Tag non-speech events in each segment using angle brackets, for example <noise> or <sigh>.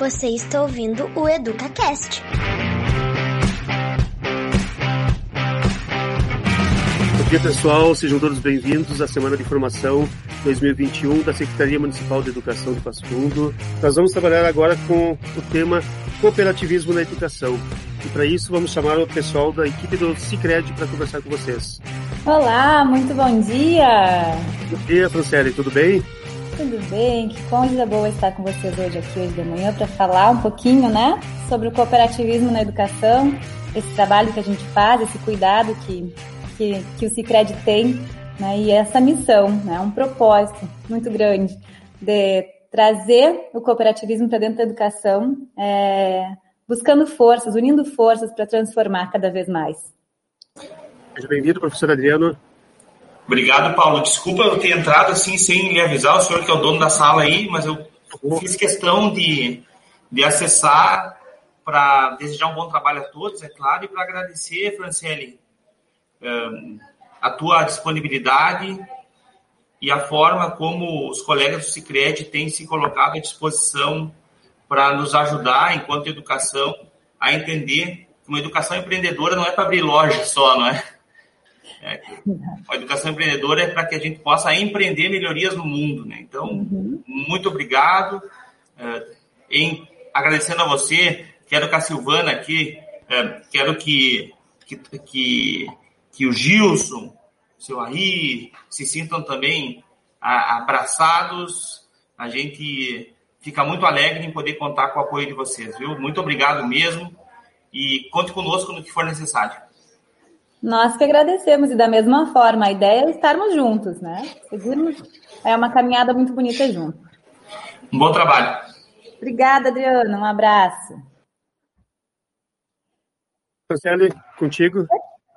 Você está ouvindo o EducaCast. Bom dia, pessoal. Sejam todos bem-vindos à Semana de Formação 2021 da Secretaria Municipal de Educação de Passo Fundo. Nós vamos trabalhar agora com o tema cooperativismo na educação. E para isso vamos chamar o pessoal da equipe do Cicred para conversar com vocês. Olá, muito bom dia! Bom dia, Franciele, tudo bem? Tudo bem, que coisa boa estar com vocês hoje aqui hoje de manhã para falar um pouquinho, né, sobre o cooperativismo na educação, esse trabalho que a gente faz, esse cuidado que, que, que o Cicred tem, né, e essa missão, né, um propósito muito grande de trazer o cooperativismo para dentro da educação, é, buscando forças, unindo forças para transformar cada vez mais. Seja bem-vindo, professor Adriano. Obrigado, Paulo. Desculpa eu ter entrado assim sem lhe avisar, o senhor que é o dono da sala aí, mas eu fiz questão de, de acessar para desejar um bom trabalho a todos, é claro, e para agradecer, Franciele, a tua disponibilidade e a forma como os colegas do Cicred têm se colocado à disposição para nos ajudar, enquanto educação, a entender que uma educação empreendedora não é para abrir loja só, não é? É, a educação empreendedora é para que a gente possa empreender melhorias no mundo. Né? Então, uhum. muito obrigado. Uh, em, agradecendo a você, quero que a Silvana aqui, uh, quero que, que, que, que, o Gilson, seu Ari, se sintam também a, abraçados. A gente fica muito alegre em poder contar com o apoio de vocês, viu? Muito obrigado mesmo e conte conosco no que for necessário. Nós que agradecemos, e da mesma forma, a ideia é estarmos juntos, né? Seguirmos, é uma caminhada muito bonita junto. Um bom trabalho. Obrigada, Adriana, um abraço. Franciele, contigo.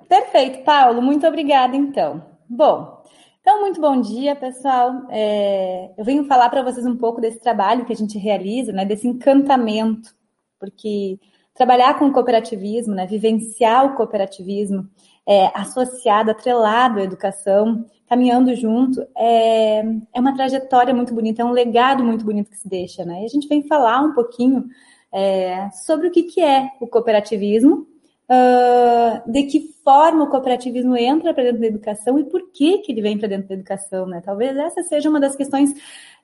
Perfeito, Paulo, muito obrigada, então. Bom, então, muito bom dia, pessoal. É, eu venho falar para vocês um pouco desse trabalho que a gente realiza, né, desse encantamento, porque trabalhar com o cooperativismo, né, vivenciar o cooperativismo, é, associado, atrelado à educação, caminhando junto, é, é uma trajetória muito bonita, é um legado muito bonito que se deixa, né? E a gente vem falar um pouquinho é, sobre o que, que é o cooperativismo, uh, de que forma o cooperativismo entra para dentro da educação e por que, que ele vem para dentro da educação, né? Talvez essa seja uma das questões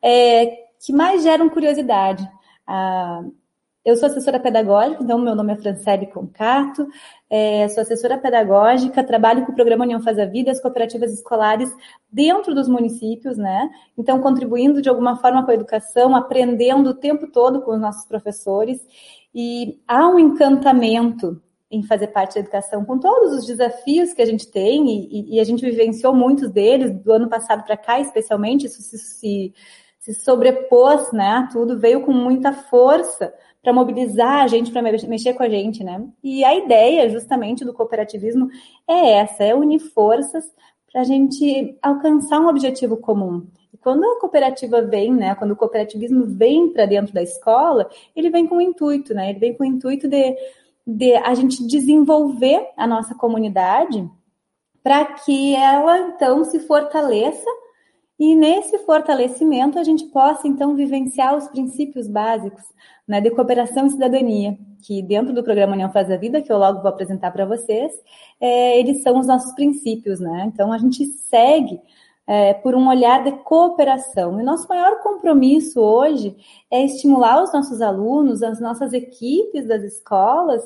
é, que mais geram curiosidade. Uh, eu sou assessora pedagógica, então meu nome é Francele Concato, é, sou assessora pedagógica, trabalho com o programa União Faz a Vida, as cooperativas escolares dentro dos municípios, né? Então, contribuindo de alguma forma com a educação, aprendendo o tempo todo com os nossos professores. E há um encantamento em fazer parte da educação, com todos os desafios que a gente tem, e, e a gente vivenciou muitos deles do ano passado para cá, especialmente, isso se, se, se sobrepôs, né? Tudo veio com muita força para mobilizar a gente, para mexer com a gente, né? E a ideia, justamente, do cooperativismo é essa: é unir forças para a gente alcançar um objetivo comum. E quando a cooperativa vem, né? Quando o cooperativismo vem para dentro da escola, ele vem com o intuito, né? Ele vem com o intuito de, de a gente desenvolver a nossa comunidade para que ela então se fortaleça e nesse fortalecimento a gente possa então vivenciar os princípios básicos né, de cooperação e cidadania, que dentro do programa União Faz a Vida, que eu logo vou apresentar para vocês, é, eles são os nossos princípios, né? Então a gente segue é, por um olhar de cooperação. E nosso maior compromisso hoje é estimular os nossos alunos, as nossas equipes das escolas,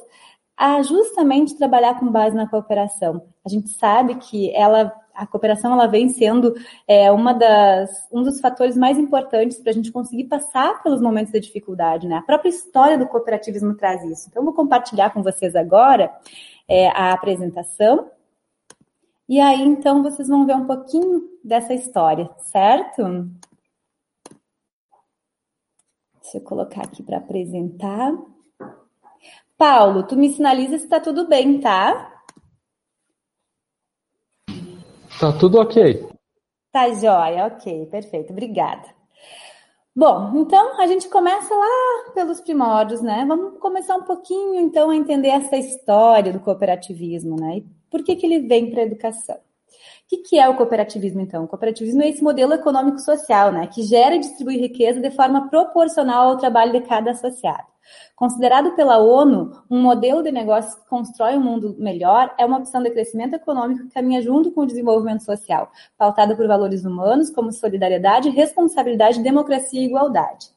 a justamente trabalhar com base na cooperação. A gente sabe que ela a cooperação ela vem sendo é, uma das, um dos fatores mais importantes para a gente conseguir passar pelos momentos de dificuldade. Né? A própria história do cooperativismo traz isso. Então, eu vou compartilhar com vocês agora é, a apresentação. E aí, então, vocês vão ver um pouquinho dessa história, certo? Deixa eu colocar aqui para apresentar. Paulo, tu me sinaliza se está tudo bem, tá? Tá tudo ok. Tá jóia, ok, perfeito, obrigada. Bom, então a gente começa lá pelos primórdios, né? Vamos começar um pouquinho então a entender essa história do cooperativismo, né? E por que, que ele vem para a educação? O que é o cooperativismo, então? O cooperativismo é esse modelo econômico-social, né, que gera e distribui riqueza de forma proporcional ao trabalho de cada associado. Considerado pela ONU um modelo de negócios que constrói um mundo melhor, é uma opção de crescimento econômico que caminha junto com o desenvolvimento social, pautada por valores humanos como solidariedade, responsabilidade, democracia e igualdade.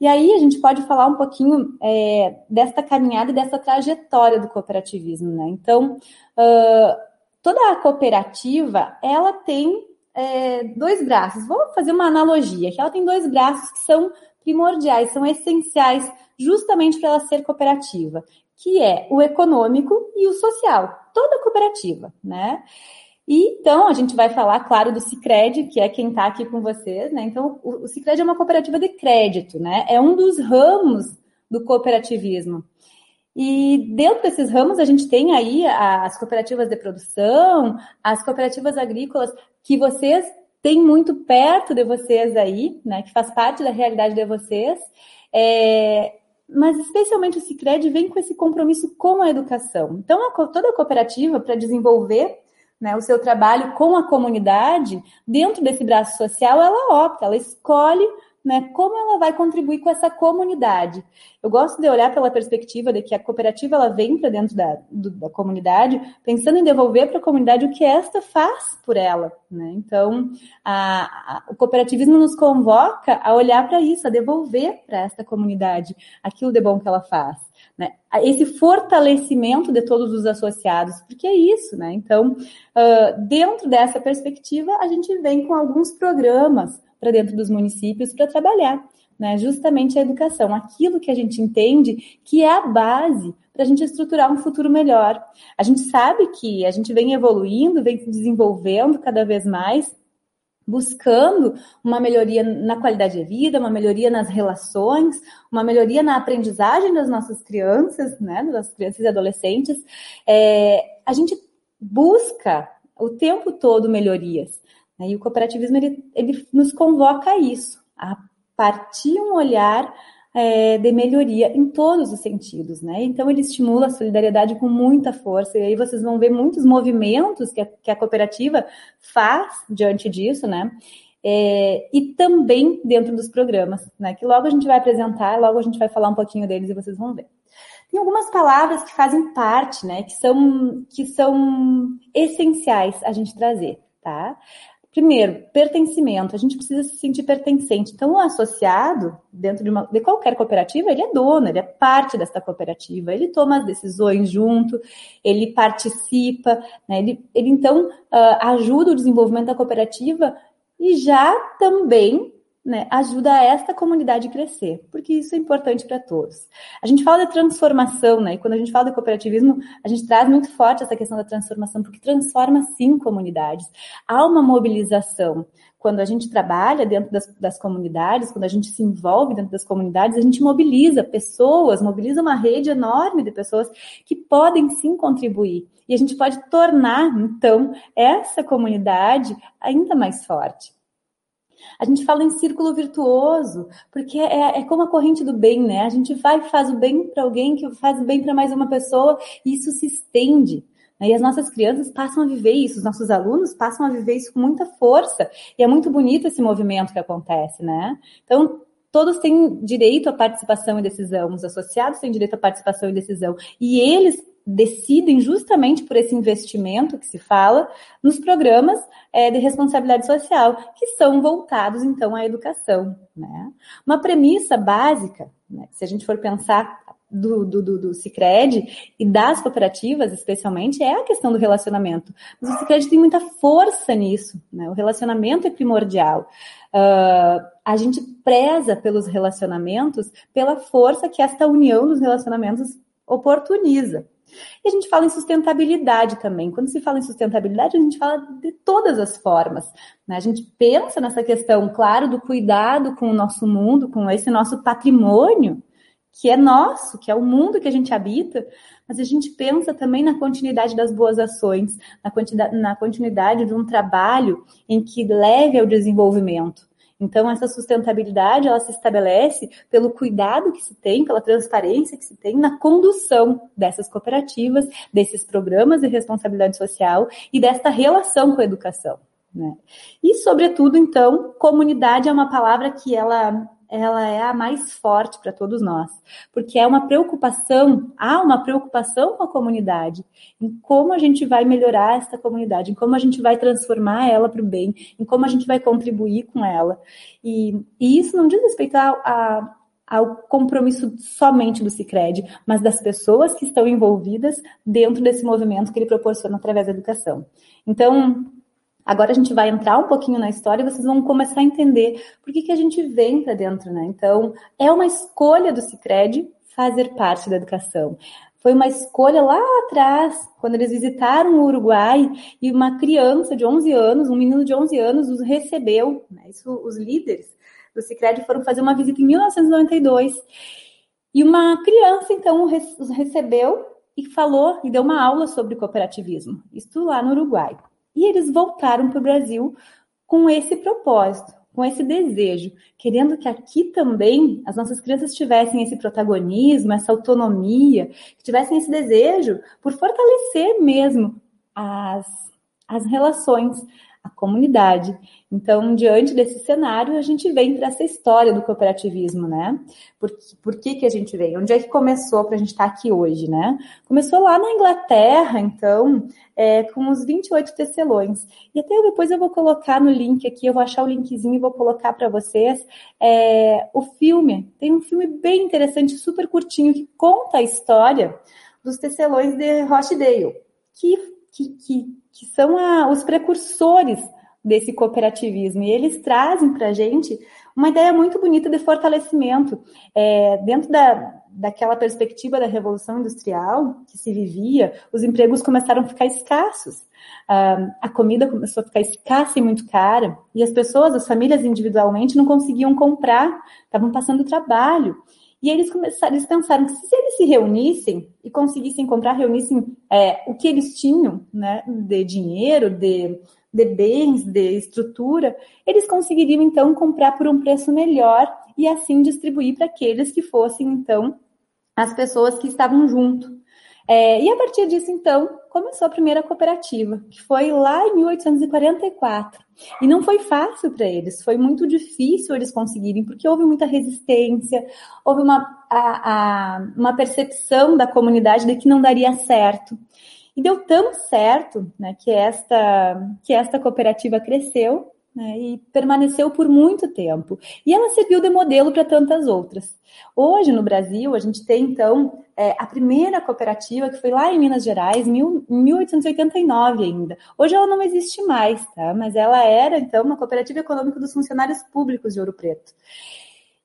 E aí a gente pode falar um pouquinho é, desta caminhada e dessa trajetória do cooperativismo, né? Então, uh, toda a cooperativa, ela tem é, dois braços. Vou fazer uma analogia, que ela tem dois braços que são primordiais, são essenciais justamente para ela ser cooperativa, que é o econômico e o social, toda cooperativa, né? E, então, a gente vai falar, claro, do Cicred, que é quem está aqui com vocês, né? Então, o, o Cicred é uma cooperativa de crédito, né? É um dos ramos do cooperativismo. E dentro desses ramos, a gente tem aí as cooperativas de produção, as cooperativas agrícolas, que vocês têm muito perto de vocês aí, né? Que faz parte da realidade de vocês. É, mas especialmente o Cicred vem com esse compromisso com a educação. Então, a, toda a cooperativa, para desenvolver né, o seu trabalho com a comunidade, dentro desse braço social, ela opta, ela escolhe né, como ela vai contribuir com essa comunidade. Eu gosto de olhar pela perspectiva de que a cooperativa ela vem para dentro da, do, da comunidade, pensando em devolver para a comunidade o que esta faz por ela. Né? Então, a, a, o cooperativismo nos convoca a olhar para isso, a devolver para esta comunidade aquilo de bom que ela faz. Né? Esse fortalecimento de todos os associados, porque é isso, né? Então, dentro dessa perspectiva, a gente vem com alguns programas para dentro dos municípios para trabalhar, né? Justamente a educação, aquilo que a gente entende que é a base para a gente estruturar um futuro melhor. A gente sabe que a gente vem evoluindo, vem se desenvolvendo cada vez mais, buscando uma melhoria na qualidade de vida, uma melhoria nas relações, uma melhoria na aprendizagem das nossas crianças, né, das crianças e adolescentes. É, a gente busca o tempo todo melhorias. E o cooperativismo ele, ele nos convoca a isso, a partir um olhar é, de melhoria em todos os sentidos, né? Então ele estimula a solidariedade com muita força, e aí vocês vão ver muitos movimentos que a, que a cooperativa faz diante disso, né? É, e também dentro dos programas, né? Que logo a gente vai apresentar, logo a gente vai falar um pouquinho deles e vocês vão ver. Tem algumas palavras que fazem parte, né? Que são, que são essenciais a gente trazer, tá? Primeiro, pertencimento. A gente precisa se sentir pertencente. Então, o associado, dentro de, uma, de qualquer cooperativa, ele é dono, ele é parte dessa cooperativa, ele toma as decisões junto, ele participa, né? ele, ele então uh, ajuda o desenvolvimento da cooperativa e já também né, ajuda esta comunidade a crescer, porque isso é importante para todos. A gente fala de transformação, né? E quando a gente fala de cooperativismo, a gente traz muito forte essa questão da transformação, porque transforma sim comunidades. Há uma mobilização. Quando a gente trabalha dentro das, das comunidades, quando a gente se envolve dentro das comunidades, a gente mobiliza pessoas, mobiliza uma rede enorme de pessoas que podem sim contribuir. E a gente pode tornar, então, essa comunidade ainda mais forte. A gente fala em círculo virtuoso, porque é, é como a corrente do bem, né? A gente vai e faz o bem para alguém, que faz o bem para mais uma pessoa, e isso se estende. Né? E as nossas crianças passam a viver isso, os nossos alunos passam a viver isso com muita força. E é muito bonito esse movimento que acontece, né? Então, todos têm direito à participação e decisão, os associados têm direito à participação e decisão. E eles decidem justamente por esse investimento que se fala nos programas é, de responsabilidade social, que são voltados então à educação. Né? Uma premissa básica, né, se a gente for pensar do, do, do, do Cicred e das cooperativas, especialmente, é a questão do relacionamento. Mas o Cicred tem muita força nisso, né? O relacionamento é primordial. Uh, a gente preza pelos relacionamentos, pela força que esta união dos relacionamentos oportuniza. E a gente fala em sustentabilidade também. Quando se fala em sustentabilidade, a gente fala de todas as formas. Né? A gente pensa nessa questão, claro, do cuidado com o nosso mundo, com esse nosso patrimônio, que é nosso, que é o mundo que a gente habita, mas a gente pensa também na continuidade das boas ações, na na continuidade de um trabalho em que leve ao desenvolvimento. Então, essa sustentabilidade, ela se estabelece pelo cuidado que se tem, pela transparência que se tem na condução dessas cooperativas, desses programas de responsabilidade social e desta relação com a educação. Né? E, sobretudo, então, comunidade é uma palavra que ela ela é a mais forte para todos nós, porque é uma preocupação, há uma preocupação com a comunidade, em como a gente vai melhorar essa comunidade, em como a gente vai transformar ela para o bem, em como a gente vai contribuir com ela. E, e isso não diz respeito a, a, ao compromisso somente do Cicred, mas das pessoas que estão envolvidas dentro desse movimento que ele proporciona através da educação. Então, Agora a gente vai entrar um pouquinho na história e vocês vão começar a entender por que, que a gente vem para dentro, né? Então, é uma escolha do Cicred fazer parte da educação. Foi uma escolha lá atrás, quando eles visitaram o Uruguai e uma criança de 11 anos, um menino de 11 anos, os recebeu. Né? Isso, os líderes do Cicred foram fazer uma visita em 1992. E uma criança, então, os recebeu e falou, e deu uma aula sobre cooperativismo. Isso lá no Uruguai. E eles voltaram para o Brasil com esse propósito, com esse desejo, querendo que aqui também as nossas crianças tivessem esse protagonismo, essa autonomia, tivessem esse desejo por fortalecer mesmo as, as relações, a comunidade. Então, diante desse cenário, a gente vem para essa história do cooperativismo, né? Por, por que, que a gente vem? Onde é que começou para a gente estar tá aqui hoje, né? Começou lá na Inglaterra, então, é, com os 28 tecelões. E até depois eu vou colocar no link aqui, eu vou achar o linkzinho e vou colocar para vocês é, o filme. Tem um filme bem interessante, super curtinho, que conta a história dos tecelões de Rochdale, que, que, que, que são a, os precursores desse cooperativismo. E eles trazem para a gente uma ideia muito bonita de fortalecimento. É, dentro da, daquela perspectiva da Revolução Industrial que se vivia, os empregos começaram a ficar escassos. Uh, a comida começou a ficar escassa e muito cara, e as pessoas, as famílias individualmente, não conseguiam comprar, estavam passando trabalho. E eles começaram, eles pensaram que se eles se reunissem e conseguissem comprar, reunissem é, o que eles tinham, né, de dinheiro, de de bens, de estrutura, eles conseguiriam então comprar por um preço melhor e assim distribuir para aqueles que fossem então as pessoas que estavam junto. É, e a partir disso, então, começou a primeira cooperativa, que foi lá em 1844. E não foi fácil para eles, foi muito difícil eles conseguirem, porque houve muita resistência, houve uma, a, a, uma percepção da comunidade de que não daria certo. E deu tão certo né, que, esta, que esta cooperativa cresceu né, e permaneceu por muito tempo. E ela serviu de modelo para tantas outras. Hoje, no Brasil, a gente tem, então, é, a primeira cooperativa, que foi lá em Minas Gerais, em 1889 ainda. Hoje ela não existe mais, tá? Mas ela era, então, uma cooperativa econômica dos funcionários públicos de Ouro Preto.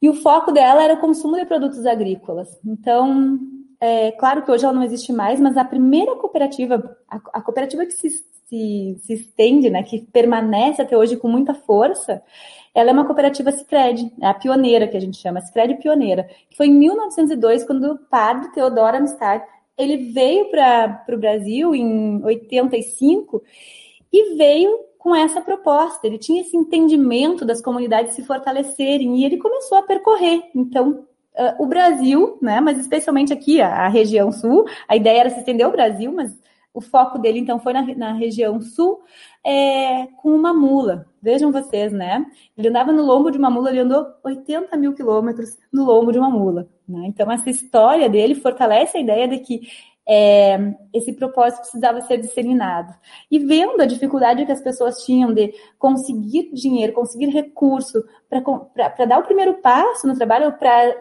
E o foco dela era o consumo de produtos agrícolas. Então, é, claro que hoje ela não existe mais, mas a primeira cooperativa, a, a cooperativa que se, se, se, estende, né, que permanece até hoje com muita força, ela é uma cooperativa Cicred, é a pioneira que a gente chama, Cicred Pioneira, foi em 1902, quando o padre Teodoro Amistad, ele veio para o Brasil em 85 e veio com essa proposta. Ele tinha esse entendimento das comunidades se fortalecerem e ele começou a percorrer. Então, uh, o Brasil, né, mas especialmente aqui, a, a, região sul, a ideia era se estender ao Brasil, mas o foco dele, então, foi na, na região sul, é, com uma mula. Vejam vocês, né? Ele andava no lombo de uma mula, ele andou 80 mil quilômetros no lombo de uma mula. Né? Então, essa história dele fortalece a ideia de que é, esse propósito precisava ser disseminado. E vendo a dificuldade que as pessoas tinham de conseguir dinheiro, conseguir recurso para dar o primeiro passo no trabalho, para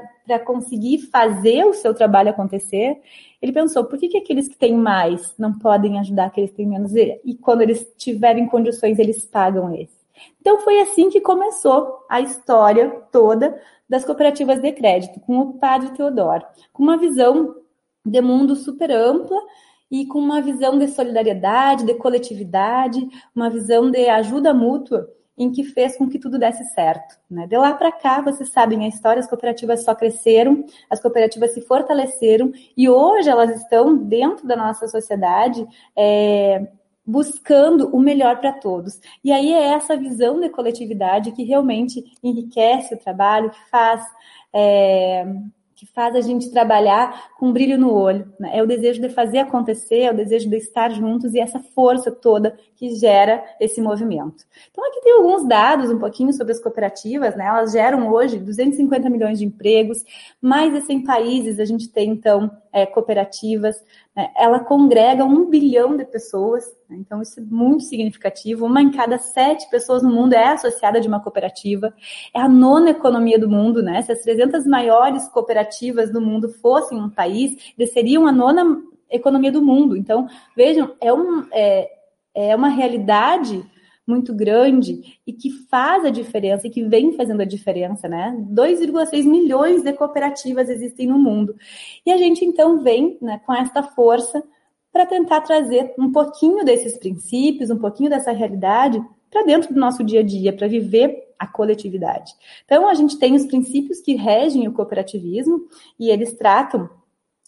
conseguir fazer o seu trabalho acontecer, ele pensou, por que, que aqueles que têm mais não podem ajudar aqueles que têm menos? E quando eles tiverem condições, eles pagam esse. Então foi assim que começou a história toda das cooperativas de crédito, com o padre Teodoro, com uma visão de mundo super ampla e com uma visão de solidariedade, de coletividade, uma visão de ajuda mútua em que fez com que tudo desse certo. Né? De lá para cá, vocês sabem a história, as cooperativas só cresceram, as cooperativas se fortaleceram e hoje elas estão dentro da nossa sociedade é, buscando o melhor para todos. E aí é essa visão de coletividade que realmente enriquece o trabalho, que faz. É, que faz a gente trabalhar com um brilho no olho. Né? É o desejo de fazer acontecer, é o desejo de estar juntos e essa força toda que gera esse movimento. Então, aqui tem alguns dados um pouquinho sobre as cooperativas, né? Elas geram hoje 250 milhões de empregos, mais de 100 países a gente tem, então, é, cooperativas. Né? Ela congrega um bilhão de pessoas, né? então isso é muito significativo. Uma em cada sete pessoas no mundo é associada de uma cooperativa. É a nona economia do mundo, né? Se as 300 maiores cooperativas do mundo fossem um país, eles seriam a nona economia do mundo. Então, vejam, é, um, é, é uma realidade muito grande e que faz a diferença e que vem fazendo a diferença, né? 2,6 milhões de cooperativas existem no mundo. E a gente então vem né, com esta força para tentar trazer um pouquinho desses princípios, um pouquinho dessa realidade para dentro do nosso dia a dia, para viver a coletividade. Então, a gente tem os princípios que regem o cooperativismo e eles tratam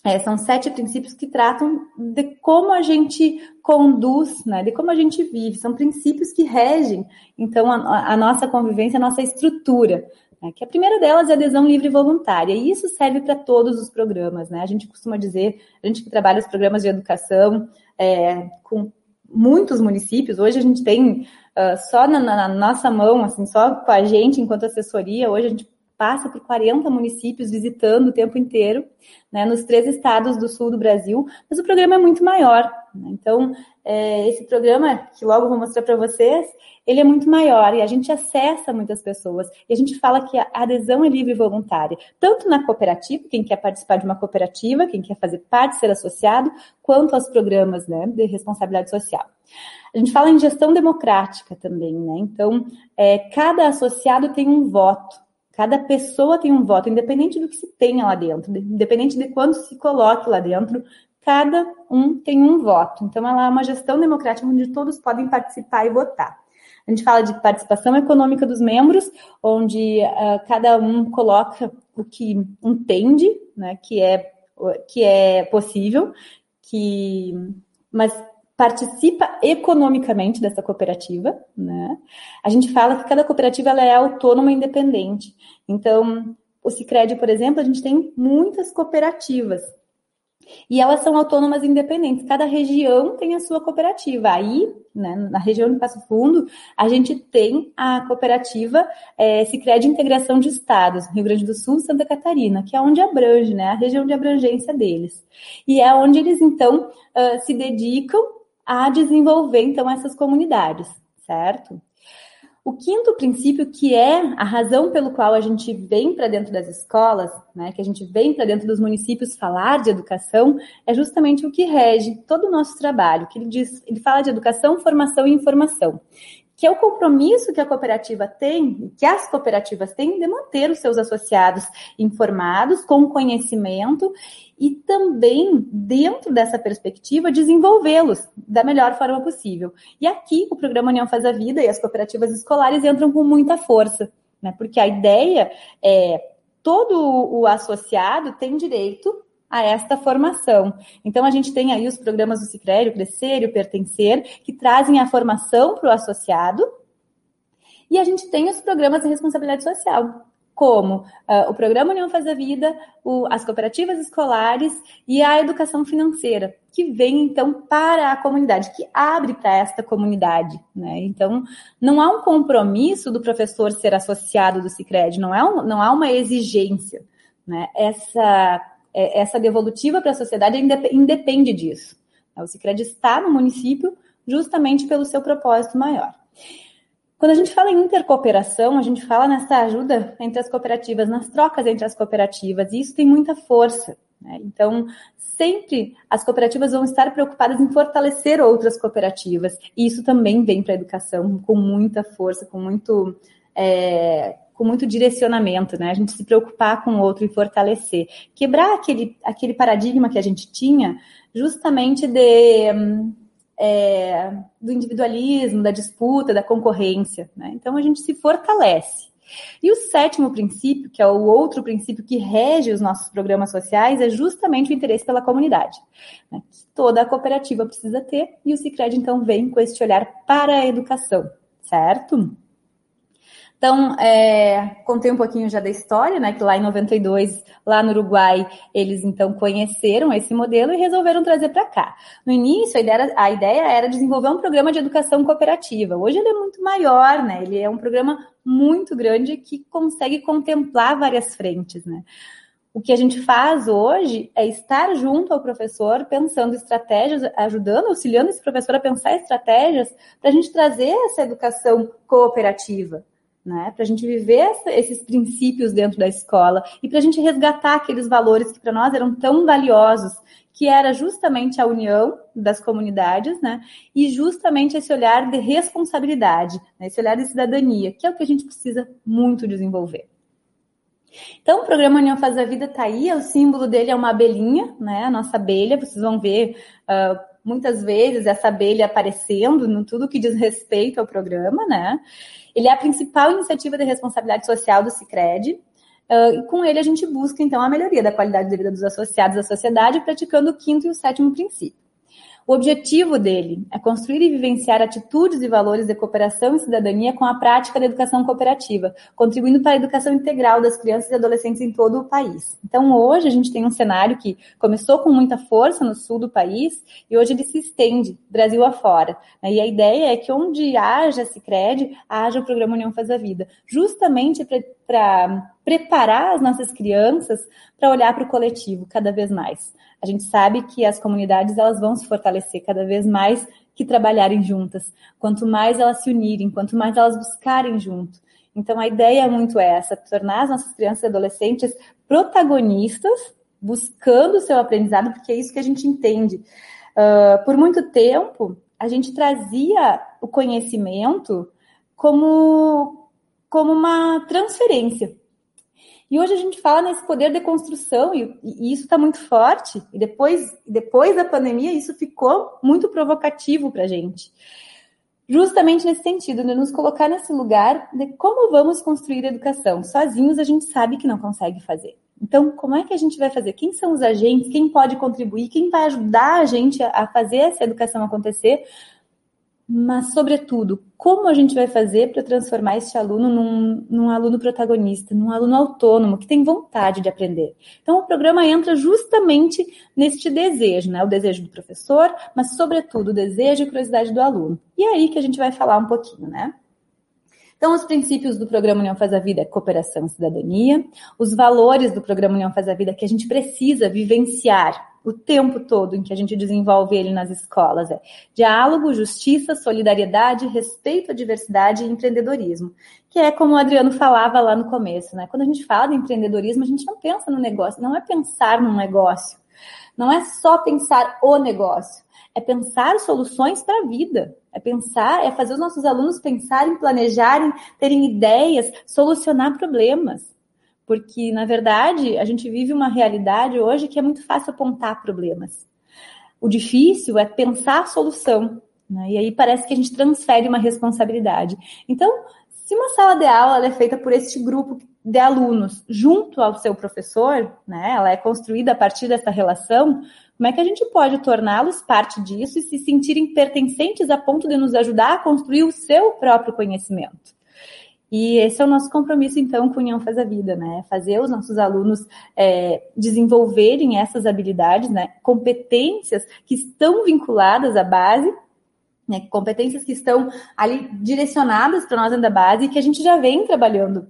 é, são sete princípios que tratam de como a gente conduz, né, de como a gente vive. São princípios que regem, então, a, a nossa convivência, a nossa estrutura. Né, que a primeira delas é adesão livre e voluntária. E isso serve para todos os programas. Né? A gente costuma dizer, a gente que trabalha os programas de educação é, com muitos municípios, hoje a gente tem uh, só na, na, nossa mão, assim, só com a gente enquanto assessoria, hoje a gente passa por 40 municípios visitando o tempo inteiro, né, nos três estados do sul do Brasil, mas o programa é muito maior. Né? Então, é, esse programa, que logo vou mostrar para vocês, ele é muito maior e a gente acessa muitas pessoas. E a gente fala que a adesão é livre e voluntária, tanto na cooperativa, quem quer participar de uma cooperativa, quem quer fazer parte, ser associado, quanto aos programas né, de responsabilidade social. A gente fala em gestão democrática também, né? Então, é, cada associado tem um voto. Cada pessoa tem um voto, independente do que se tenha lá dentro, independente de quando se coloque lá dentro, cada um tem um voto. Então, ela é uma gestão democrática onde todos podem participar e votar. A gente fala de participação econômica dos membros, onde uh, cada um coloca o que entende, né, que é que é possível, que mas participa economicamente dessa cooperativa, né? A gente fala que cada cooperativa ela é autônoma e independente. Então, o Sicredi, por exemplo, a gente tem muitas cooperativas. E elas são autônomas independentes. Cada região tem a sua cooperativa. Aí, né, na região de Passo Fundo, a gente tem a cooperativa é, Sicredi Integração de Estados, Rio Grande do Sul, Santa Catarina, que é onde abrange, né, a região de abrangência deles. E é onde eles então uh, se dedicam a desenvolver, então, essas comunidades, certo? O quinto princípio, que é a razão pelo qual a gente vem para dentro das escolas, né, que a gente vem para dentro dos municípios falar de educação, é justamente o que rege todo o nosso trabalho, que ele diz, ele fala de educação, formação e informação que é o compromisso que a cooperativa tem, que as cooperativas têm de manter os seus associados informados, com conhecimento e também, dentro dessa perspectiva, desenvolvê-los da melhor forma possível. E aqui o programa União Faz a Vida e as cooperativas escolares entram com muita força, né? Porque a ideia é todo o associado tem direito a esta formação. Então, a gente tem aí os programas do Cicrério, Crescer e o Pertencer, que trazem a formação para o associado, e a gente tem os programas de responsabilidade social, como uh, o Programa União Faz a Vida, o, as cooperativas escolares e a educação financeira, que vem então para a comunidade, que abre para esta comunidade. Né? Então, não há um compromisso do professor ser associado do Cicred, não, é um, não há uma exigência. Né? Essa é, essa devolutiva para a sociedade independe disso. O Cicred está no município justamente pelo seu propósito maior. Quando a gente fala em intercooperação, a gente fala nessa ajuda entre as cooperativas, nas trocas entre as cooperativas, e isso tem muita força. Né? Então, sempre as cooperativas vão estar preocupadas em fortalecer outras cooperativas, e isso também vem para a educação com muita força, com muito. É, com muito direcionamento, né? A gente se preocupar com o outro e fortalecer. Quebrar aquele, aquele paradigma que a gente tinha justamente de, é, do individualismo, da disputa, da concorrência. Né? Então a gente se fortalece. E o sétimo princípio, que é o outro princípio que rege os nossos programas sociais, é justamente o interesse pela comunidade, né, que toda a cooperativa precisa ter, e o Cicred então vem com este olhar para a educação, certo? Então, é, contei um pouquinho já da história, né? Que lá em 92, lá no Uruguai, eles então conheceram esse modelo e resolveram trazer para cá. No início, a ideia, era, a ideia, era, desenvolver um programa de educação cooperativa. Hoje ele é muito maior, né? Ele é um programa muito grande que consegue contemplar várias frentes, né? O que a gente faz hoje é estar junto ao professor, pensando estratégias, ajudando, auxiliando esse professor a pensar estratégias para a gente trazer essa educação cooperativa né? Para a gente viver essa, esses princípios dentro da escola e para a gente resgatar aqueles valores que para nós eram tão valiosos, que era justamente a união das comunidades, né? E justamente esse olhar de responsabilidade, né? esse olhar de cidadania, que é o que a gente precisa muito desenvolver. Então, o programa União Faz a Vida está aí, o símbolo dele é uma abelhinha, né? A nossa abelha, vocês vão ver uh, muitas vezes essa abelha aparecendo no tudo que diz respeito ao programa, né? Ele é a principal iniciativa de responsabilidade social do Cicred. Uh, e com ele a gente busca, então, a melhoria da qualidade de vida dos associados à sociedade, praticando o quinto e o sétimo princípio. O objetivo dele é construir e vivenciar atitudes e valores de cooperação e cidadania com a prática da educação cooperativa, contribuindo para a educação integral das crianças e adolescentes em todo o país. Então, hoje a gente tem um cenário que começou com muita força no sul do país e hoje ele se estende Brasil afora. E a ideia é que onde haja Cicred, haja o programa União Faz a Vida, justamente para preparar as nossas crianças para olhar para o coletivo cada vez mais. A gente sabe que as comunidades elas vão se fortalecer cada vez mais que trabalharem juntas. Quanto mais elas se unirem, quanto mais elas buscarem junto. Então a ideia é muito essa, tornar as nossas crianças e adolescentes protagonistas, buscando o seu aprendizado, porque é isso que a gente entende. Uh, por muito tempo, a gente trazia o conhecimento como, como uma transferência. E hoje a gente fala nesse poder de construção, e, e isso está muito forte. E depois, depois da pandemia, isso ficou muito provocativo para a gente. Justamente nesse sentido, de nos colocar nesse lugar de como vamos construir educação. Sozinhos a gente sabe que não consegue fazer. Então, como é que a gente vai fazer? Quem são os agentes? Quem pode contribuir? Quem vai ajudar a gente a fazer essa educação acontecer? Mas, sobretudo, como a gente vai fazer para transformar esse aluno num, num, aluno protagonista, num aluno autônomo, que tem vontade de aprender. Então, o programa entra justamente neste desejo, né? O desejo do professor, mas, sobretudo, o desejo e curiosidade do aluno. E é aí que a gente vai falar um pouquinho, né? Então, os princípios do programa União Faz a Vida é cooperação e cidadania, os valores do programa União Faz a Vida que a gente precisa vivenciar o tempo todo em que a gente desenvolve ele nas escolas é diálogo, justiça, solidariedade, respeito à diversidade e empreendedorismo, que é como o Adriano falava lá no começo, né? Quando a gente fala de empreendedorismo, a gente não pensa no negócio, não é pensar num negócio, não é só pensar o negócio, é pensar soluções para a vida, é pensar, é fazer os nossos alunos pensarem, planejarem, terem ideias, solucionar problemas. Porque, na verdade, a gente vive uma realidade hoje que é muito fácil apontar problemas. O difícil é pensar a solução. Né? E aí parece que a gente transfere uma responsabilidade. Então, se uma sala de aula é feita por este grupo de alunos junto ao seu professor, né, ela é construída a partir dessa relação, como é que a gente pode torná-los parte disso e se sentirem pertencentes a ponto de nos ajudar a construir o seu próprio conhecimento? E esse é o nosso compromisso, então, com União Faz a Vida, né? Fazer os nossos alunos é, desenvolverem essas habilidades, né? Competências que estão vinculadas à base, né? Competências que estão ali direcionadas para nós dentro da base e que a gente já vem trabalhando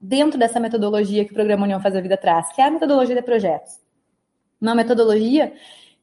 dentro dessa metodologia que o Programa União Faz a Vida traz, que é a metodologia de projetos. Uma metodologia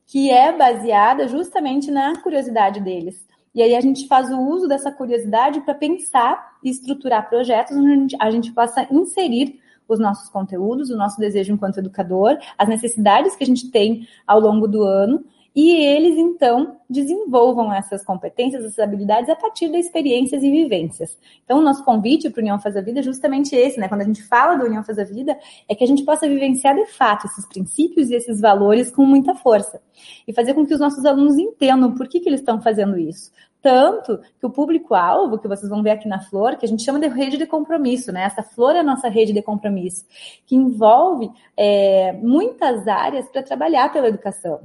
que é baseada justamente na curiosidade deles, e aí a gente faz o uso dessa curiosidade para pensar e estruturar projetos onde a gente, a gente possa inserir os nossos conteúdos, o nosso desejo enquanto educador, as necessidades que a gente tem ao longo do ano e eles então desenvolvam essas competências, essas habilidades a partir das experiências e vivências. Então, o nosso convite para o União Faz a Vida é justamente esse, né? Quando a gente fala do União Faz a Vida, é que a gente possa vivenciar de fato esses princípios e esses valores com muita força e fazer com que os nossos alunos entendam por que, que eles estão fazendo isso. Tanto que o público-alvo, que vocês vão ver aqui na flor, que a gente chama de rede de compromisso, né? Essa flor é a nossa rede de compromisso, que envolve é, muitas áreas para trabalhar pela educação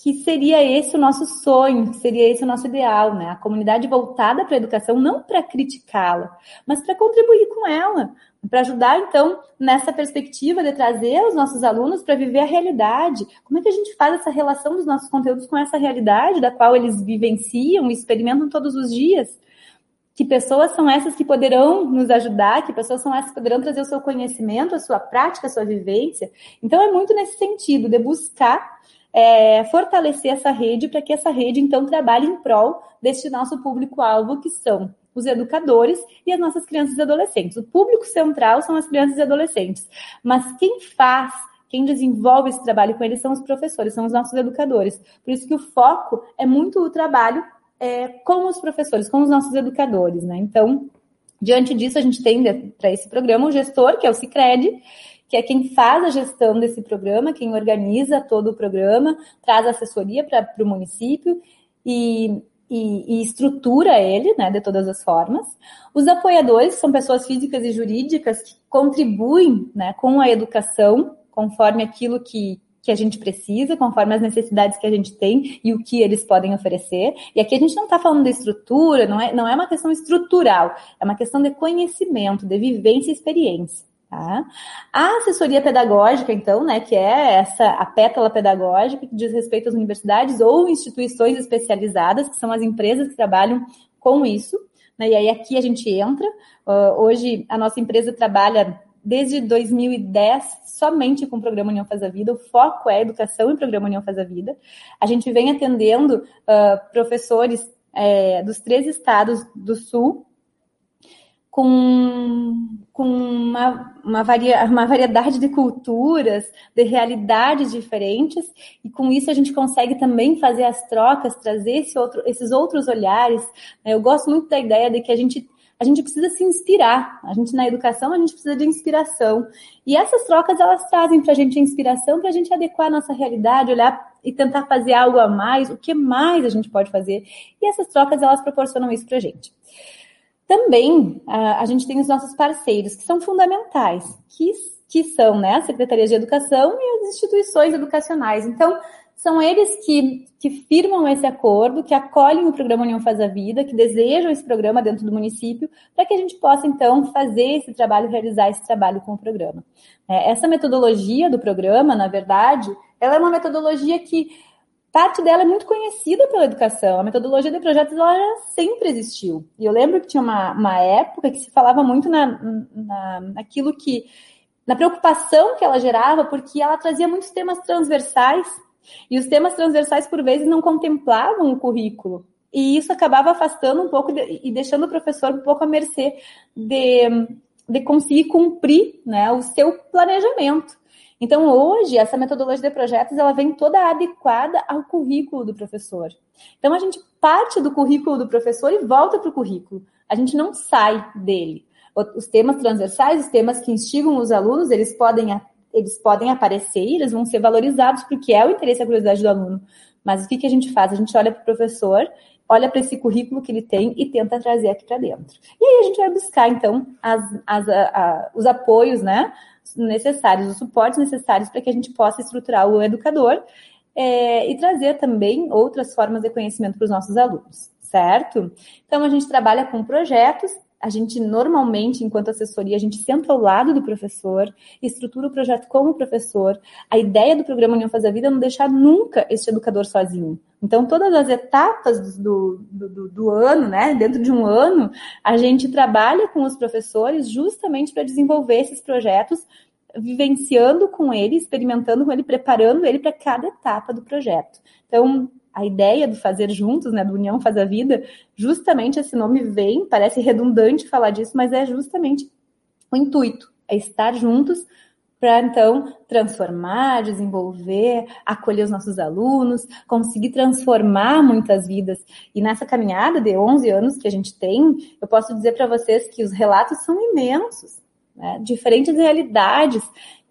que seria esse o nosso sonho, que seria esse o nosso ideal, né? A comunidade voltada para a educação, não para criticá-la, mas para contribuir com ela, para ajudar, então, nessa perspectiva de trazer os nossos alunos para viver a realidade. Como é que a gente faz essa relação dos nossos conteúdos com essa realidade da qual eles vivenciam e experimentam todos os dias? Que pessoas são essas que poderão nos ajudar? Que pessoas são essas que poderão trazer o seu conhecimento, a sua prática, a sua vivência? Então, é muito nesse sentido de buscar é, fortalecer essa rede para que essa rede, então, trabalhe em prol deste nosso público-alvo, que são os educadores e as nossas crianças e adolescentes. O público central são as crianças e adolescentes, mas quem faz, quem desenvolve esse trabalho com eles são os professores, são os nossos educadores. Por isso que o foco é muito o trabalho é, com os professores, com os nossos educadores, né? Então, diante disso, a gente tem para esse programa o gestor, que é o Cicred, que é quem faz a gestão desse programa, quem organiza todo o programa, traz assessoria para o município e, e, e, estrutura ele, né, de todas as formas. Os apoiadores são pessoas físicas e jurídicas que contribuem, né, com a educação, conforme aquilo que, que a gente precisa, conforme as necessidades que a gente tem e o que eles podem oferecer. E aqui a gente não está falando de estrutura, não é, não é uma questão estrutural, é uma questão de conhecimento, de vivência e experiência. Tá? A assessoria pedagógica, então, né, que é essa a pétala pedagógica que diz respeito às universidades ou instituições especializadas, que são as empresas que trabalham com isso. Né, e aí aqui a gente entra. Uh, hoje a nossa empresa trabalha desde 2010 somente com o programa União Faz a Vida. O foco é educação e programa União Faz a Vida. A gente vem atendendo uh, professores é, dos três estados do Sul com, com uma, uma, varia, uma variedade de culturas, de realidades diferentes, e com isso a gente consegue também fazer as trocas, trazer esse outro, esses outros olhares. Eu gosto muito da ideia de que a gente a gente precisa se inspirar. A gente na educação a gente precisa de inspiração. E essas trocas elas trazem para a gente inspiração para a gente adequar a nossa realidade, olhar e tentar fazer algo a mais. O que mais a gente pode fazer? E essas trocas elas proporcionam isso para a gente. Também a, a, gente tem os nossos parceiros, que são fundamentais, que, que são né, as secretarias de educação e as instituições educacionais. Então, são eles que, que firmam esse acordo, que acolhem o programa União Faz a Vida, que desejam esse programa dentro do município, para que a gente possa, então, fazer esse trabalho, realizar esse trabalho com o programa. É, essa metodologia do programa, na verdade, ela é uma metodologia que parte dela é muito conhecida pela educação. A metodologia de projetos ela já sempre existiu. E eu lembro que tinha uma, uma época que se falava muito na, na, naquilo que. na preocupação que ela gerava, porque ela trazia muitos temas transversais. E os temas transversais, por vezes, não contemplavam o currículo. E isso acabava afastando um pouco de, e deixando o professor um pouco à mercê de, de conseguir cumprir né, o seu planejamento. Então, hoje, essa metodologia de projetos, ela vem toda adequada ao currículo do professor. Então, a gente parte do currículo do professor e volta para o currículo. A gente não sai dele. Os temas transversais, os temas que instigam os alunos, eles podem, eles podem aparecer e eles vão ser valorizados porque é o interesse e a curiosidade do aluno. Mas o que, que a gente faz? A gente olha para o professor, olha para esse currículo que ele tem e tenta trazer aqui para dentro. E aí a gente vai buscar, então, as, as, a, a, os apoios, né? Necessários, os suportes necessários para que a gente possa estruturar o educador é, e trazer também outras formas de conhecimento para os nossos alunos, certo? Então, a gente trabalha com projetos, a gente normalmente, enquanto assessoria, a gente senta ao lado do professor, estrutura o projeto com o professor. A ideia do programa União Faz a Vida é não deixar nunca este educador sozinho. Então, todas as etapas do, do, do, do ano, né, dentro de um ano, a gente trabalha com os professores justamente para desenvolver esses projetos, vivenciando com ele, experimentando com ele, preparando ele para cada etapa do projeto. Então, a ideia do fazer juntos, né, do União Faz a Vida, justamente esse nome vem, parece redundante falar disso, mas é justamente o intuito, é estar juntos para então transformar, desenvolver, acolher os nossos alunos, conseguir transformar muitas vidas. E nessa caminhada de 11 anos que a gente tem, eu posso dizer para vocês que os relatos são imensos, né? diferentes realidades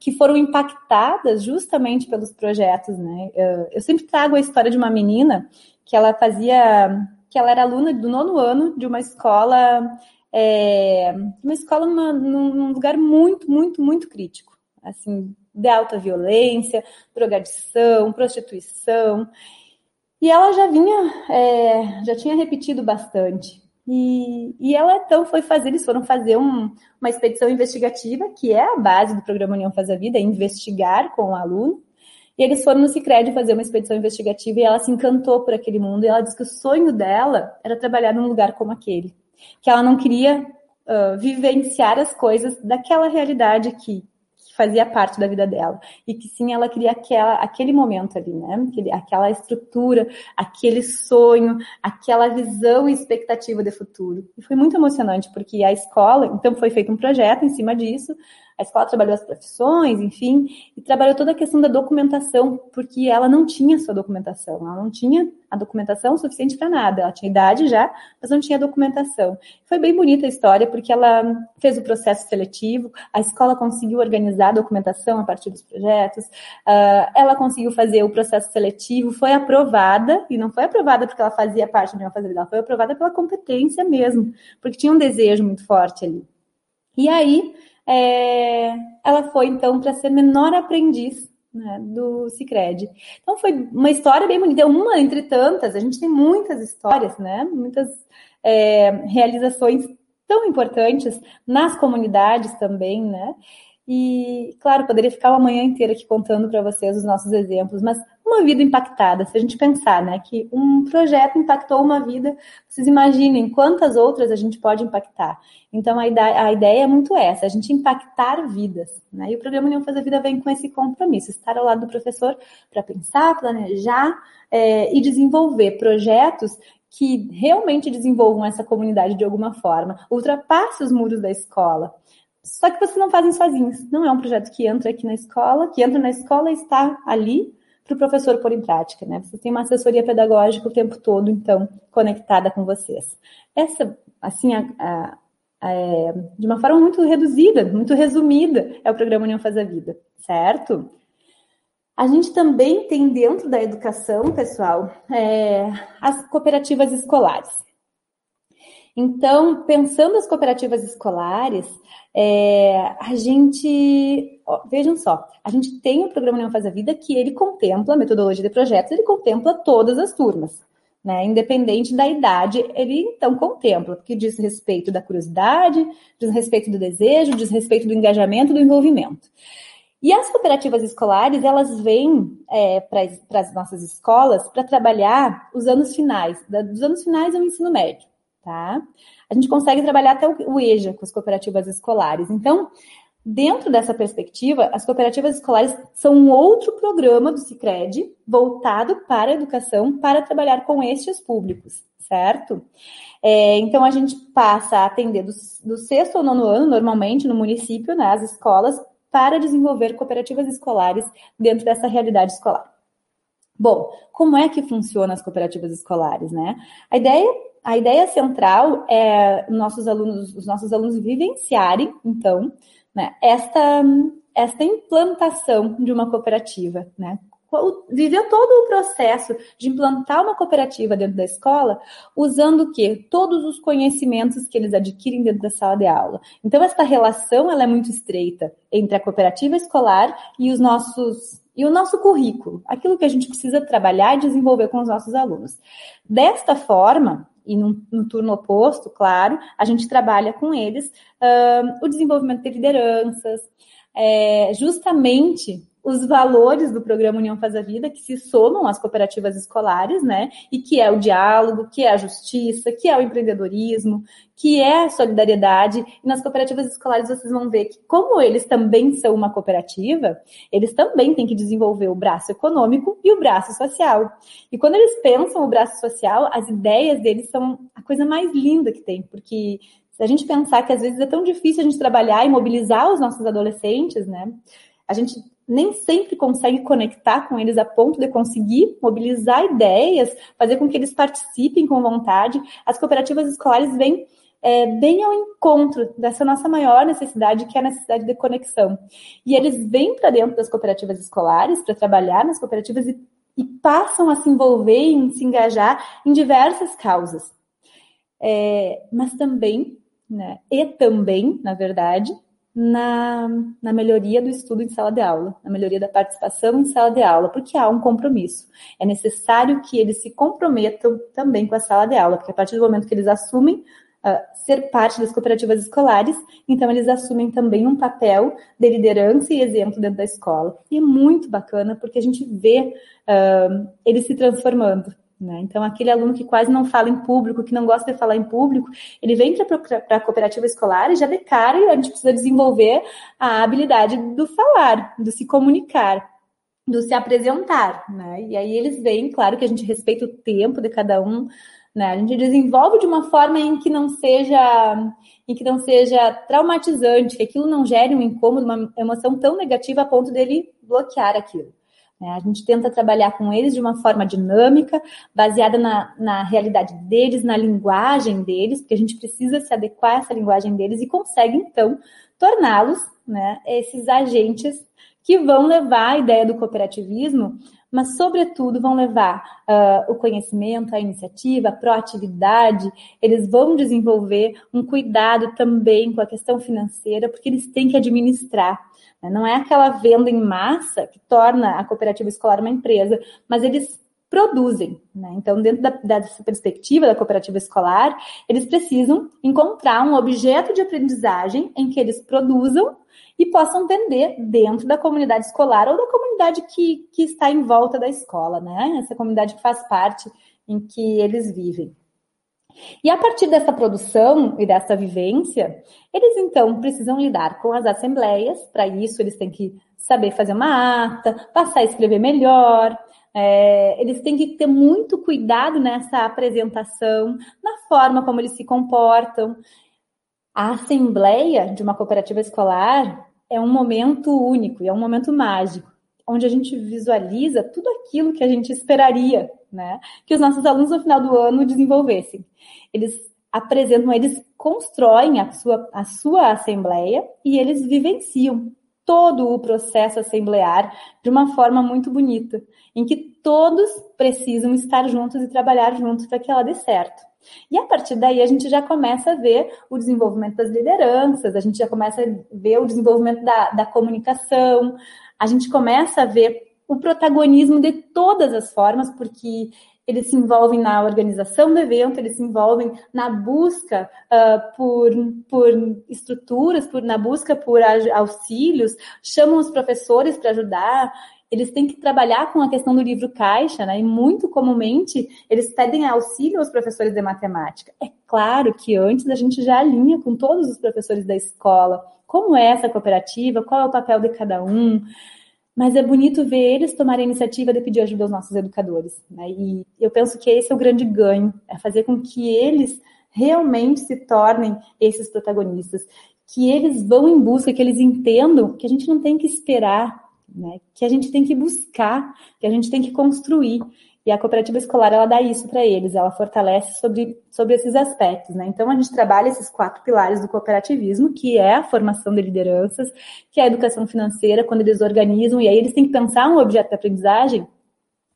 que foram impactadas justamente pelos projetos, né? Eu, eu, sempre trago a história de uma menina que ela fazia que ela era aluna do nono ano de uma escola, é, uma escola numa, num lugar muito, muito, muito crítico, assim, de alta violência, drogadição, prostituição. E ela já vinha, é, já tinha repetido bastante. E, e, ela então foi fazer, eles foram fazer um, uma expedição investigativa, que é a base do programa União Faz a Vida, é investigar com o aluno. E eles foram no Cicred fazer uma expedição investigativa e ela se encantou por aquele mundo. E ela disse que o sonho dela era trabalhar num lugar como aquele. Que ela não queria uh, vivenciar as coisas daquela realidade aqui, fazia parte da vida dela. E que sim, ela queria aquela, aquele momento ali, né? Aquela estrutura, aquele sonho, aquela visão e expectativa de futuro. E foi muito emocionante, porque a escola, então foi feito um projeto em cima disso, a escola trabalhou as profissões, enfim, e trabalhou toda a questão da documentação, porque ela não tinha sua documentação, ela não tinha a documentação suficiente para nada. Ela tinha idade já, mas não tinha documentação. Foi bem bonita a história, porque ela fez o processo seletivo, a escola conseguiu organizar a documentação a partir dos projetos, uh, ela conseguiu fazer o processo seletivo, foi aprovada, e não foi aprovada porque ela fazia parte da minha fazenda, foi aprovada pela competência mesmo, porque tinha um desejo muito forte ali. E aí, é, ela foi então para ser menor aprendiz né, do Cicred. Então foi uma história bem bonita, uma entre tantas, a gente tem muitas histórias, né? Muitas é, realizações tão importantes nas comunidades também, né? E, claro, poderia ficar uma manhã inteira aqui contando para vocês os nossos exemplos, mas uma vida impactada, se a gente pensar, né, que um projeto impactou uma vida, vocês imaginem quantas outras a gente pode impactar. Então, a ideia, a ideia é muito essa, a gente impactar vidas, né, e o programa União Faz a Vida vem com esse compromisso, estar ao lado do professor para pensar, planejar é, e desenvolver projetos que realmente desenvolvam essa comunidade de alguma forma, ultrapasse os muros da escola, só que vocês não fazem sozinhos. Não é um projeto que entra aqui na escola, que entra na escola e está ali para o professor pôr em prática, né? Você tem uma assessoria pedagógica o tempo todo, então, conectada com vocês. Essa, assim, a, a, a, é, de uma forma muito reduzida, muito resumida, é o programa União Faz a Vida, certo? A gente também tem dentro da educação, pessoal, é, as cooperativas escolares. Então, pensando as cooperativas escolares, é, a gente, ó, vejam só, a gente tem o programa União Faz a Vida que ele contempla, a metodologia de projetos, ele contempla todas as turmas. Né, independente da idade, ele então contempla, porque diz respeito da curiosidade, diz respeito do desejo, diz respeito do engajamento, do envolvimento. E as cooperativas escolares, elas vêm é, para as nossas escolas para trabalhar os anos finais. Dos anos finais é o ensino médio tá? A gente consegue trabalhar até o EJA com as cooperativas escolares. Então, dentro dessa perspectiva, as cooperativas escolares são um outro programa do Cicred voltado para a educação para trabalhar com estes públicos, certo? É, então, a gente passa a atender do, do sexto ao nono ano, normalmente, no município, né, as escolas, para desenvolver cooperativas escolares dentro dessa realidade escolar. Bom, como é que funcionam as cooperativas escolares, né? A ideia a ideia central é nossos alunos, os nossos alunos vivenciarem, então, né, esta, esta implantação de uma cooperativa, né? Viver todo o processo de implantar uma cooperativa dentro da escola, usando o quê? Todos os conhecimentos que eles adquirem dentro da sala de aula. Então, essa relação ela é muito estreita entre a cooperativa escolar e os nossos e o nosso currículo, aquilo que a gente precisa trabalhar e desenvolver com os nossos alunos. Desta forma, e no, no, turno oposto, claro, a gente trabalha com eles o desenvolvimento de lideranças, é, justamente os valores do programa União Faz a Vida, que se somam às cooperativas escolares, né? E que é o diálogo, que é a justiça, que é o empreendedorismo, que é a solidariedade. E nas cooperativas escolares vocês vão ver que, como eles também são uma cooperativa, eles também têm que desenvolver o braço econômico e o braço social. E quando eles pensam o braço social, as ideias deles são a coisa mais linda que tem, porque se a gente pensar que às vezes é tão difícil a gente trabalhar e mobilizar os nossos adolescentes, né? A gente nem sempre consegue conectar com eles a ponto de conseguir mobilizar ideias, fazer com que eles participem com vontade. As cooperativas escolares vêm é, bem ao encontro dessa nossa maior necessidade, que é a necessidade de conexão. E eles vêm para dentro das cooperativas escolares para trabalhar nas cooperativas e, e passam a se envolver e se engajar em diversas causas. É, mas também, né, e também, na verdade, na, na melhoria do estudo em sala de aula, na melhoria da participação em sala de aula, porque há um compromisso. É necessário que eles se comprometam também com a sala de aula, porque a partir do momento que eles assumem uh, ser parte das cooperativas escolares, então eles assumem também um papel de liderança e exemplo dentro da escola. E é muito bacana, porque a gente vê uh, eles se transformando. Né? Então, aquele aluno que quase não fala em público, que não gosta de falar em público, ele vem para a cooperativa escolar e já de cara a gente precisa desenvolver a habilidade do falar, do se comunicar, do se apresentar. Né? E aí eles vêm, claro que a gente respeita o tempo de cada um, né? A gente desenvolve de uma forma em que não seja em que não seja traumatizante, que aquilo não gere um incômodo, uma emoção tão negativa a ponto dele bloquear aquilo. Né? A gente tenta trabalhar com eles de uma forma dinâmica, baseada na, na realidade deles, na linguagem deles, porque a gente precisa se adequar a essa linguagem deles e consegue, então, torná-los né, esses agentes que vão levar a ideia do cooperativismo mas, sobretudo, vão levar uh, o conhecimento, a iniciativa, a proatividade, eles vão desenvolver um cuidado também com a questão financeira, porque eles têm que administrar. Né? Não é aquela venda em massa que torna a cooperativa escolar uma empresa, mas eles produzem. Né? Então, dentro da, dessa perspectiva da cooperativa escolar, eles precisam encontrar um objeto de aprendizagem em que eles produzam e possam vender dentro da comunidade escolar ou da comunidade que, que está em volta da escola, né? Essa comunidade que faz parte em que eles vivem. E a partir dessa produção e dessa vivência, eles então precisam lidar com as assembleias. Para isso, eles têm que saber fazer uma ata, passar a escrever melhor. É, eles têm que ter muito cuidado nessa apresentação, na forma como eles se comportam. A assembleia de uma cooperativa escolar é um momento único e é um momento mágico, onde a gente visualiza tudo aquilo que a gente esperaria, né? Que os nossos alunos no final do ano desenvolvessem. Eles apresentam, eles constroem a sua, a sua assembleia e eles vivenciam todo o processo assemblear de uma forma muito bonita, em que todos precisam estar juntos e trabalhar juntos para que ela dê certo. E a partir daí a gente já começa a ver o desenvolvimento das lideranças, a gente já começa a ver o desenvolvimento da, da comunicação, a gente começa a ver o protagonismo de todas as formas, porque eles se envolvem na organização do evento, eles se envolvem na busca uh, por, por estruturas, por, na busca por auxílios, chamam os professores para ajudar, eles têm que trabalhar com a questão do livro caixa, né? E muito comumente eles pedem auxílio aos professores de matemática. É claro que antes a gente já alinha com todos os professores da escola como é essa cooperativa, qual é o papel de cada um. Mas é bonito ver eles tomarem a iniciativa de pedir ajuda aos nossos educadores. Né? E eu penso que esse é o grande ganho, é fazer com que eles realmente se tornem esses protagonistas, que eles vão em busca, que eles entendam que a gente não tem que esperar né? Que a gente tem que buscar, que a gente tem que construir. E a cooperativa escolar, ela dá isso para eles, ela fortalece sobre, sobre esses aspectos, né? Então, a gente trabalha esses quatro pilares do cooperativismo, que é a formação de lideranças, que é a educação financeira, quando eles organizam, e aí eles têm que pensar um objeto de aprendizagem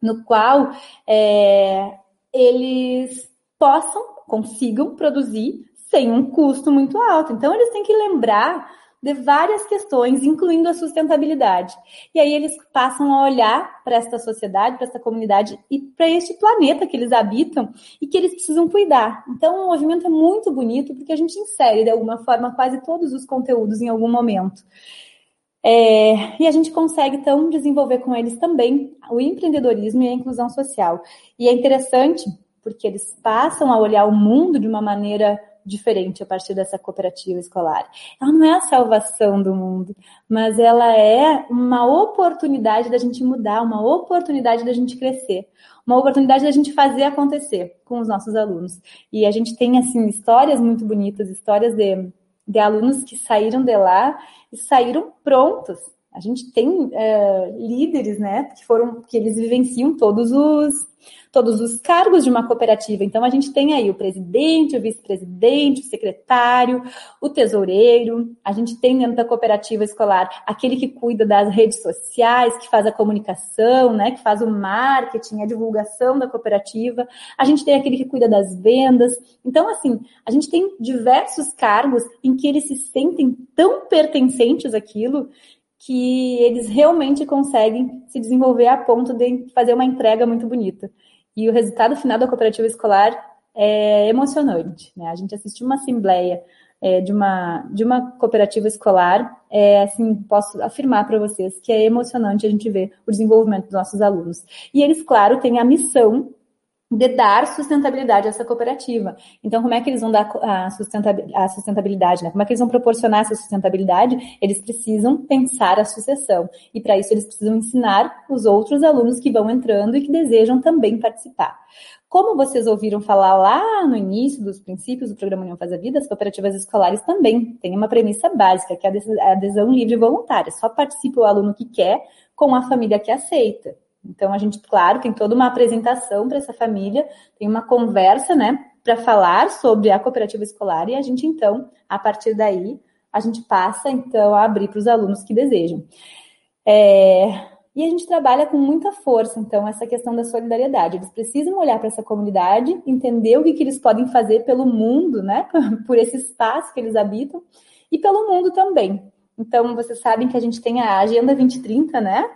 no qual é, eles possam, consigam produzir sem um custo muito alto. Então, eles têm que lembrar de várias questões, incluindo a sustentabilidade. E aí eles passam a olhar para esta sociedade, para esta comunidade e para este planeta que eles habitam e que eles precisam cuidar. Então, o movimento é muito bonito porque a gente insere, de alguma forma, quase todos os conteúdos em algum momento. É, e a gente consegue, então, desenvolver com eles também o empreendedorismo e a inclusão social. E é interessante porque eles passam a olhar o mundo de uma maneira diferente a partir dessa cooperativa escolar. Ela não é a salvação do mundo, mas ela é uma oportunidade da gente mudar, uma oportunidade da gente crescer, uma oportunidade da gente fazer acontecer com os nossos alunos. E a gente tem, assim, histórias muito bonitas, histórias de, de alunos que saíram de lá e saíram prontos A gente tem uh, líderes, né, que foram, que eles vivenciam todos os todos os cargos de uma cooperativa. Então, a gente tem aí o presidente, o vice-presidente, o secretário, o tesoureiro. A gente tem dentro da cooperativa escolar aquele que cuida das redes sociais, que faz a comunicação, né, que faz o marketing, a divulgação da cooperativa. A gente tem aquele que cuida das vendas. Então, assim, a gente tem diversos cargos em que eles se sentem tão pertencentes àquilo que eles realmente conseguem se desenvolver a ponto de fazer uma entrega muito bonita. E o resultado final da cooperativa escolar é emocionante. Né? A gente assistiu uma assembleia é, de, uma, de uma cooperativa escolar, é, assim, posso afirmar para vocês que é emocionante a gente ver o desenvolvimento dos nossos alunos. E eles, claro, têm a missão de dar sustentabilidade a essa cooperativa. Então, como é que eles vão dar a sustentabilidade? Né? Como é que eles vão proporcionar essa sustentabilidade? Eles precisam pensar a sucessão. E para isso, eles precisam ensinar os outros alunos que vão entrando e que desejam também participar. Como vocês ouviram falar lá no início dos princípios do programa União Faz a Vida, as cooperativas escolares também têm uma premissa básica, que é a adesão livre e voluntária. Só participa o aluno que quer com a família que aceita. Então, a gente, claro, tem toda uma apresentação para essa família, tem uma conversa, né, para falar sobre a cooperativa escolar e a gente, então, a partir daí, a gente passa, então, a abrir para os alunos que desejam. É, e a gente trabalha com muita força, então, essa questão da solidariedade. Eles precisam olhar para essa comunidade, entender o que, que eles podem fazer pelo mundo, né, <laughs> por esse espaço que eles habitam, e pelo mundo também. Então, vocês sabem que a gente tem a Agenda 2030, né?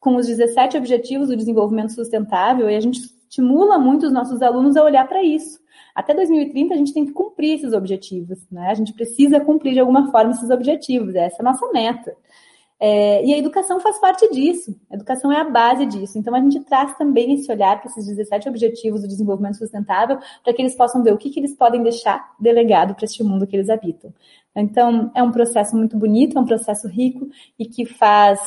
Com os 17 Objetivos do Desenvolvimento Sustentável e a gente estimula muito os nossos alunos a olhar para isso. Até 2030 a gente tem que cumprir esses objetivos, né? A gente precisa cumprir de alguma forma esses objetivos, essa é a nossa meta. É, e a educação faz parte disso, a educação é a base disso. Então a gente traz também esse olhar para esses 17 objetivos do desenvolvimento sustentável, para que eles possam ver o que, que eles podem deixar delegado para este mundo que eles habitam. Então é um processo muito bonito, é um processo rico e que faz,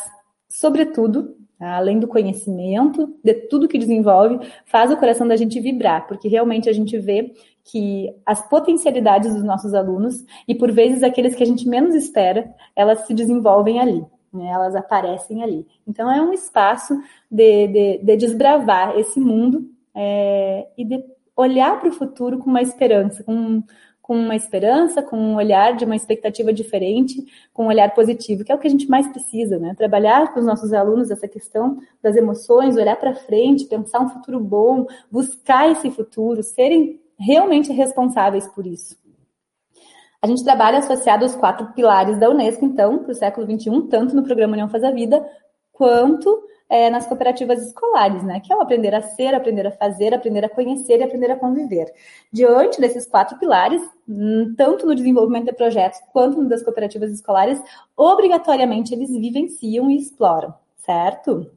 sobretudo? Além do conhecimento, de tudo que desenvolve, faz o coração da gente vibrar, porque realmente a gente vê que as potencialidades dos nossos alunos, e por vezes aqueles que a gente menos espera, elas se desenvolvem ali, né? elas aparecem ali. Então é um espaço de, de, de desbravar esse mundo é, e de olhar para o futuro com uma esperança, com, com uma esperança, com um olhar de uma expectativa diferente, com um olhar positivo, que é o que a gente mais precisa, né? Trabalhar com os nossos alunos essa questão das emoções, olhar para frente, pensar um futuro bom, buscar esse futuro, serem realmente responsáveis por isso. A gente trabalha associado aos quatro pilares da Unesco, então, para o século XXI, tanto no programa União Faz a Vida, quanto é, nas cooperativas escolares, né? Que é o aprender a ser, aprender a fazer, aprender a conhecer e aprender a conviver. Diante desses quatro pilares, hum, tanto no desenvolvimento de projetos quanto no das cooperativas escolares, obrigatoriamente eles vivenciam e exploram, certo?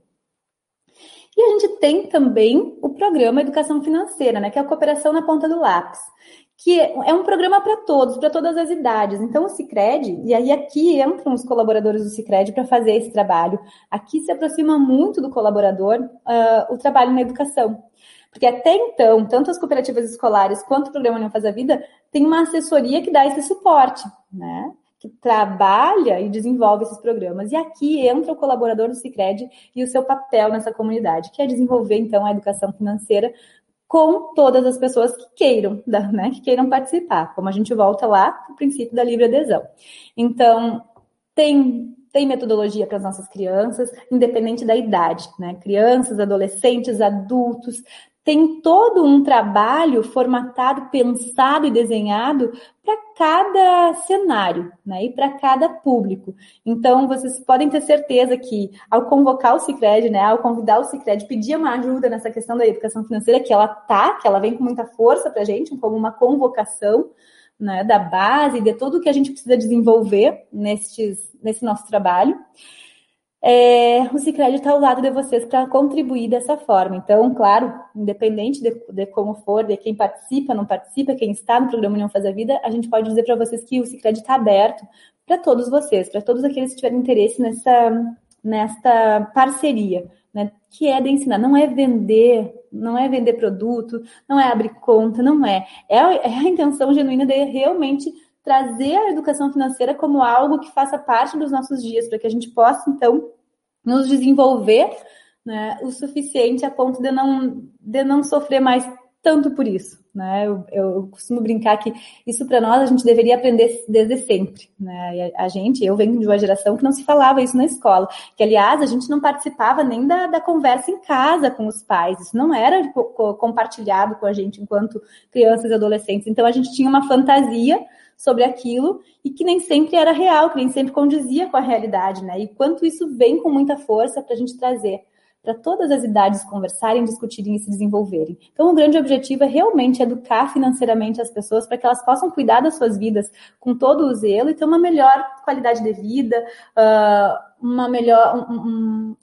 E a gente tem também o programa Educação Financeira, né, que é a cooperação na ponta do lápis, que é um programa para todos, para todas as idades. Então, o Cicred, e aí aqui entram os colaboradores do Cicred para fazer esse trabalho. Aqui se aproxima muito do colaborador uh, o trabalho na educação. Porque até então, tanto as cooperativas escolares quanto o programa Não Faz a Vida tem uma assessoria que dá esse suporte, né? Que trabalha e desenvolve esses programas. E aqui entra o colaborador do Cicred e o seu papel nessa comunidade, que é desenvolver, então, a educação financeira com todas as pessoas que queiram, né, que queiram participar, como a gente volta lá no princípio da livre adesão. Então, tem tem metodologia para as nossas crianças, independente da idade, né? Crianças, adolescentes, adultos, tem todo um trabalho formatado, pensado e desenhado para cada cenário, né? E para cada público. Então, vocês podem ter certeza que ao convocar o Cicred, né, ao convidar o Cicred, pedir uma ajuda nessa questão da educação financeira, que ela tá, que ela vem com muita força para a gente, como uma convocação, né, da base, de tudo que a gente precisa desenvolver nestes, nesse nosso trabalho é, o Cicred está ao lado de vocês para contribuir dessa forma. Então, claro, independente de, de, como for, de quem participa, não participa, quem está no programa União Faz a Vida, a gente pode dizer para vocês que o Cicred está aberto para todos vocês, para todos aqueles que tiverem interesse nessa, nesta parceria, né, que é de ensinar, não é vender, não é vender produto, não é abrir conta, não é. É, é a intenção genuína de realmente trazer a educação financeira como algo que faça parte dos nossos dias, para que a gente possa, então, nos desenvolver né, o suficiente a ponto de não, de não sofrer mais tanto por isso. Né? Eu, eu costumo brincar que isso para nós a gente deveria aprender desde sempre. Né? A, a, gente, eu venho de uma geração que não se falava isso na escola, que aliás a gente não participava nem da, da conversa em casa com os pais, isso não era compartilhado com a gente enquanto crianças e adolescentes. Então a gente tinha uma fantasia sobre aquilo e que nem sempre era real, que nem sempre condizia com a realidade, né? E quanto isso vem com muita força para a gente trazer para todas as idades conversarem, discutirem e se desenvolverem. Então, o grande objetivo é realmente educar financeiramente as pessoas para que elas possam cuidar das suas vidas com todo o zelo e ter uma melhor qualidade de vida, uh, uma melhor. Um, um,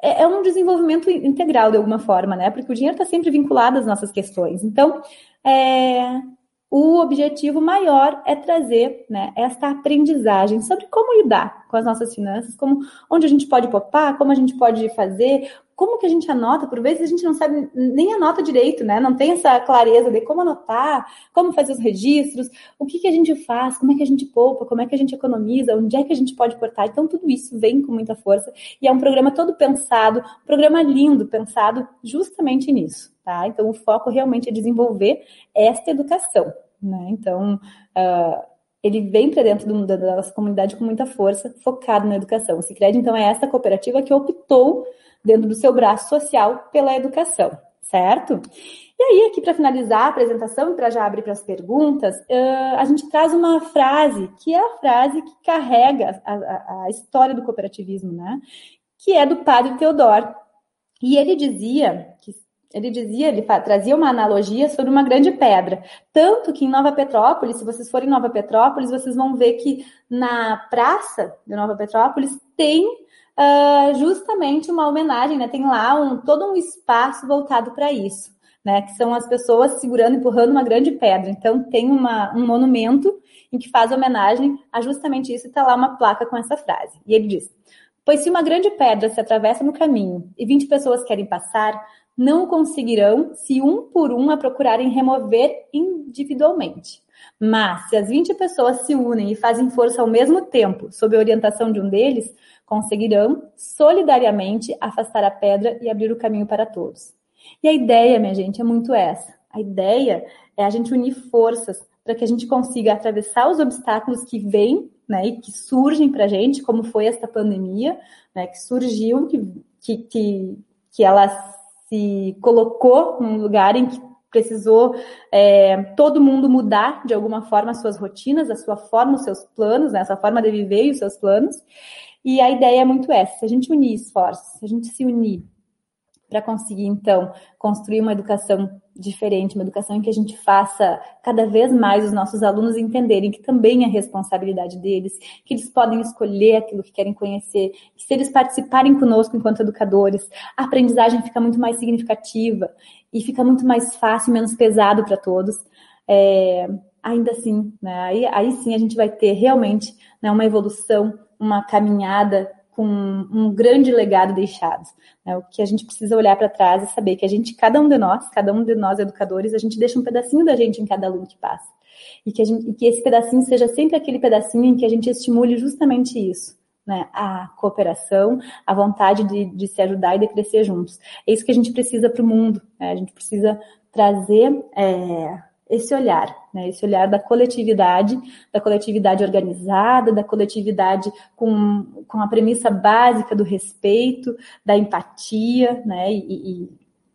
é, é um desenvolvimento integral de alguma forma, né? Porque o dinheiro está sempre vinculado às nossas questões. Então, é, o objetivo maior é trazer né, esta aprendizagem sobre como lidar com as nossas finanças, como onde a gente pode poupar, como a gente pode fazer, como que a gente anota, por vezes a gente não sabe nem anota direito, né? Não tem essa clareza de como anotar, como fazer os registros, o que, que a gente faz, como é que a gente poupa, como é que a gente economiza, onde é que a gente pode cortar. Então, tudo isso vem com muita força e é um programa todo pensado, um programa lindo, pensado justamente nisso, tá? Então, o foco realmente é desenvolver esta educação. Né? Então, uh, ele vem para dentro do, da nossa comunidade com muita força, focado na educação. O Cicred, então, é essa cooperativa que optou, dentro do seu braço social, pela educação, certo? E aí, aqui para finalizar a apresentação e para já abrir para as perguntas, uh, a gente traz uma frase, que é a frase que carrega a, a, a história do cooperativismo, né? Que é do padre Teodoro. E ele dizia que ele dizia, ele trazia uma analogia sobre uma grande pedra. Tanto que em Nova Petrópolis, se vocês forem em Nova Petrópolis, vocês vão ver que na praça de Nova Petrópolis tem uh, justamente uma homenagem, né? Tem lá um, todo um espaço voltado para isso, né? Que são as pessoas segurando, empurrando uma grande pedra. Então tem uma, um monumento em que faz homenagem a justamente isso e está lá uma placa com essa frase. E ele diz: Pois se uma grande pedra se atravessa no caminho e 20 pessoas querem passar, não conseguirão, se um por um a procurarem remover individualmente. Mas, se as 20 pessoas se unem e fazem força ao mesmo tempo, sob a orientação de um deles, conseguirão solidariamente afastar a pedra e abrir o caminho para todos. E a ideia, minha gente, é muito essa. A ideia é a gente unir forças para que a gente consiga atravessar os obstáculos que vêm né, e que surgem para a gente, como foi esta pandemia, né, que surgiu, que, que, que, que ela se colocou num lugar em que precisou é, todo mundo mudar de alguma forma as suas rotinas, a sua forma, os seus planos, né, a sua forma de viver e os seus planos. E a ideia é muito essa: se a gente unir esforços, se a gente se unir para conseguir, então, construir uma educação diferente, uma educação em que a gente faça cada vez mais os nossos alunos entenderem que também é responsabilidade deles, que eles podem escolher aquilo que querem conhecer, que se eles participarem conosco enquanto educadores, a aprendizagem fica muito mais significativa e fica muito mais fácil, menos pesado para todos. É, ainda assim, né, aí, aí sim a gente vai ter realmente né, uma evolução, uma caminhada com um grande legado deixado. Né? O que a gente precisa olhar para trás e saber que a gente, cada um de nós, cada um de nós educadores, a gente deixa um pedacinho da gente em cada aluno que passa. E que, gente, e que esse pedacinho seja sempre aquele pedacinho em que a gente estimule justamente isso. Né, a cooperação, a vontade de, de, se ajudar e de crescer juntos. É isso que a gente precisa para o mundo. Né? A gente precisa trazer é, esse olhar, né? esse olhar da coletividade, da coletividade organizada, da coletividade com, com a premissa básica do respeito, da empatia, né? E, e,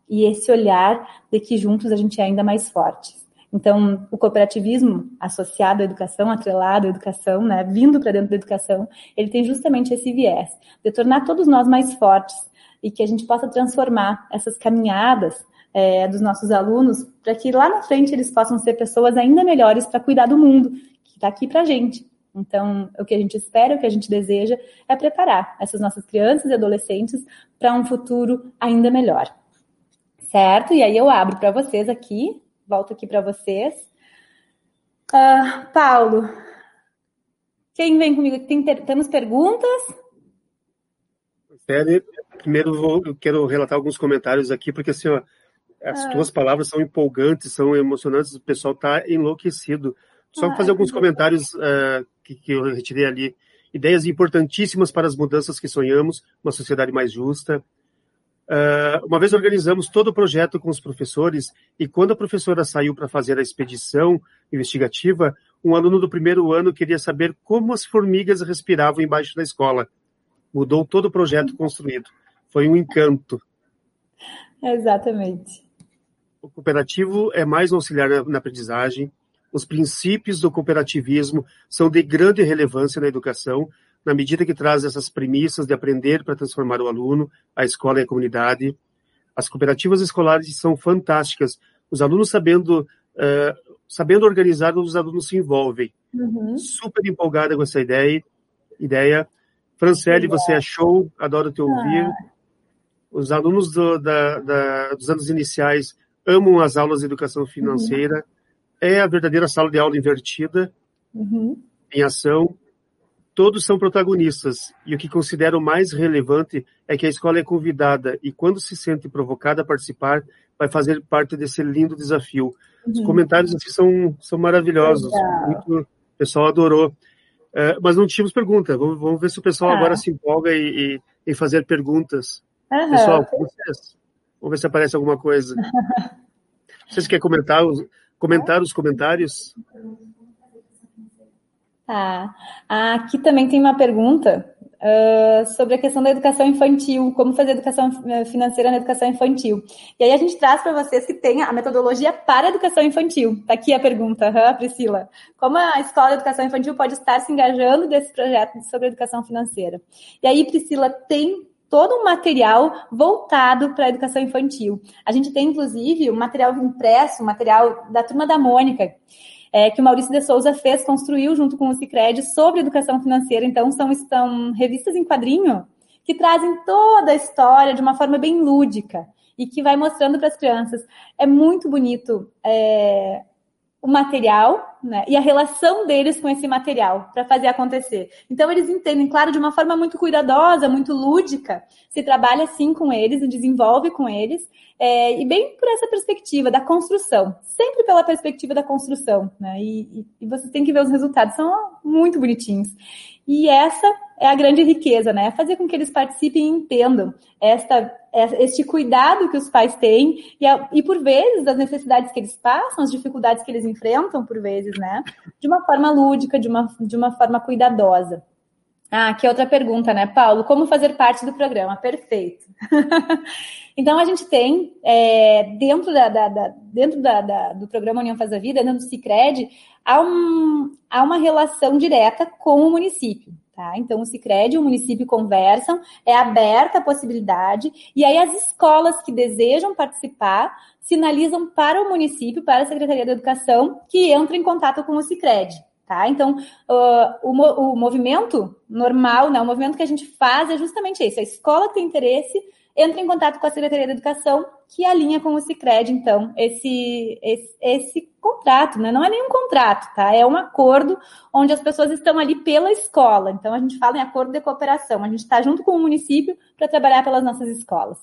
e esse olhar de que juntos a gente é ainda mais forte. Então, o cooperativismo associado à educação, atrelado à educação, né, vindo para dentro da educação, ele tem justamente esse viés de tornar todos nós mais fortes e que a gente possa transformar essas caminhadas é, dos nossos alunos, para que lá na frente eles possam ser pessoas ainda melhores para cuidar do mundo, que está aqui para a gente. Então, o que a gente espera, o que a gente deseja é preparar essas nossas crianças e adolescentes para um futuro ainda melhor. Certo? E aí eu abro para vocês aqui, volto aqui para vocês. Uh, Paulo, quem vem comigo? Tem, temos perguntas? Primeiro, eu quero relatar alguns comentários aqui, porque assim, ó, as ah. tuas palavras são empolgantes, são emocionantes, o pessoal está enlouquecido Só ah, fazer alguns comentários uh, que, que eu retirei ali. Ideias importantíssimas para as mudanças que sonhamos, uma sociedade mais justa, Uh, uma vez organizamos todo o projeto com os professores e quando a professora saiu para fazer a expedição investigativa, um aluno do primeiro ano queria saber como as formigas respiravam embaixo da escola. Mudou todo o projeto <laughs> construído. Foi um encanto. Exatamente. O cooperativo é mais um auxiliar na, aprendizagem. Os princípios do cooperativismo são de grande relevância na educação, na medida que traz essas premissas de aprender para transformar o aluno, a escola e a comunidade. As cooperativas escolares são fantásticas. Os alunos sabendo, uh, sabendo organizar, os alunos se envolvem. Uhum. Super empolgada com essa ideia. ideia. Franciele, você é show, adoro te ouvir. Ah. Os alunos do, da, da, dos anos iniciais amam as aulas de educação financeira. Uhum. É a verdadeira sala de aula invertida, uhum. em ação todos são protagonistas, e o que considero mais relevante é que a escola é convidada e, quando se sente provocada a participar, vai fazer parte desse lindo desafio. Uhum. Os comentários assim, são, são maravilhosos, muito, o pessoal adorou. Uh, mas não tínhamos pergunta, vamos, vamos, ver se o pessoal ah. agora se empolga e, e, em fazer perguntas. Uhum. Pessoal, vocês? Vamos ver se aparece alguma coisa. Vocês querem comentar os, comentar os comentários? Tá. Ah, aqui também tem uma pergunta uh, sobre a questão da educação infantil, como fazer educação eh, financeira na educação infantil. E aí a gente traz para vocês que tem a metodologia para a educação infantil. Tá aqui a pergunta, huh, Priscila. Como a escola de educação infantil pode estar se engajando desse projeto sobre educação financeira? E aí, Priscila, tem todo um material voltado para a educação infantil. A gente tem, inclusive, um material impresso, um material da turma da Mônica, é, que o Maurício de Souza fez, construiu junto com o Cicred sobre educação financeira. Então, são, são revistas em quadrinho que trazem toda a história de uma forma bem lúdica e que vai mostrando para as crianças. É muito bonito é, o material né, e a relação deles com esse material para fazer acontecer. Então, eles entendem, claro, de uma forma muito cuidadosa, muito lúdica, se trabalha assim com eles desenvolve com eles, é, e bem por essa perspectiva da construção, sempre pela perspectiva da construção, né? E, e, e vocês têm que ver os resultados, são muito bonitinhos. E essa é a grande riqueza, né? Fazer com que eles participem e entendam esta, este cuidado que os pais têm e, e, por vezes, as necessidades que eles passam, as dificuldades que eles enfrentam, por vezes, né? De uma forma lúdica, de uma, de uma forma cuidadosa. Ah, aqui é outra pergunta, né, Paulo? Como fazer parte do programa? Perfeito. <laughs> então, a gente tem, é, dentro, da, da, da dentro da, do programa União Faz a Vida, dentro do Cicred, há, um, há uma relação direta com o município. Tá? Então, o Cicred e o município conversam, é aberta a possibilidade, e aí as escolas que desejam participar sinalizam para o município, para a Secretaria da Educação, que entra em contato com o Cicred. Tá? Então, uh, o, o movimento normal, né, o movimento que a gente faz é justamente esse. A escola que tem interesse entra em contato com a Secretaria da Educação, que alinha com o Cicred, então, esse, esse, esse contrato, né? Não é nenhum contrato, tá? É um acordo onde as pessoas estão ali pela escola. Então, a gente fala em acordo de cooperação. A gente está junto com o município para trabalhar pelas nossas escolas.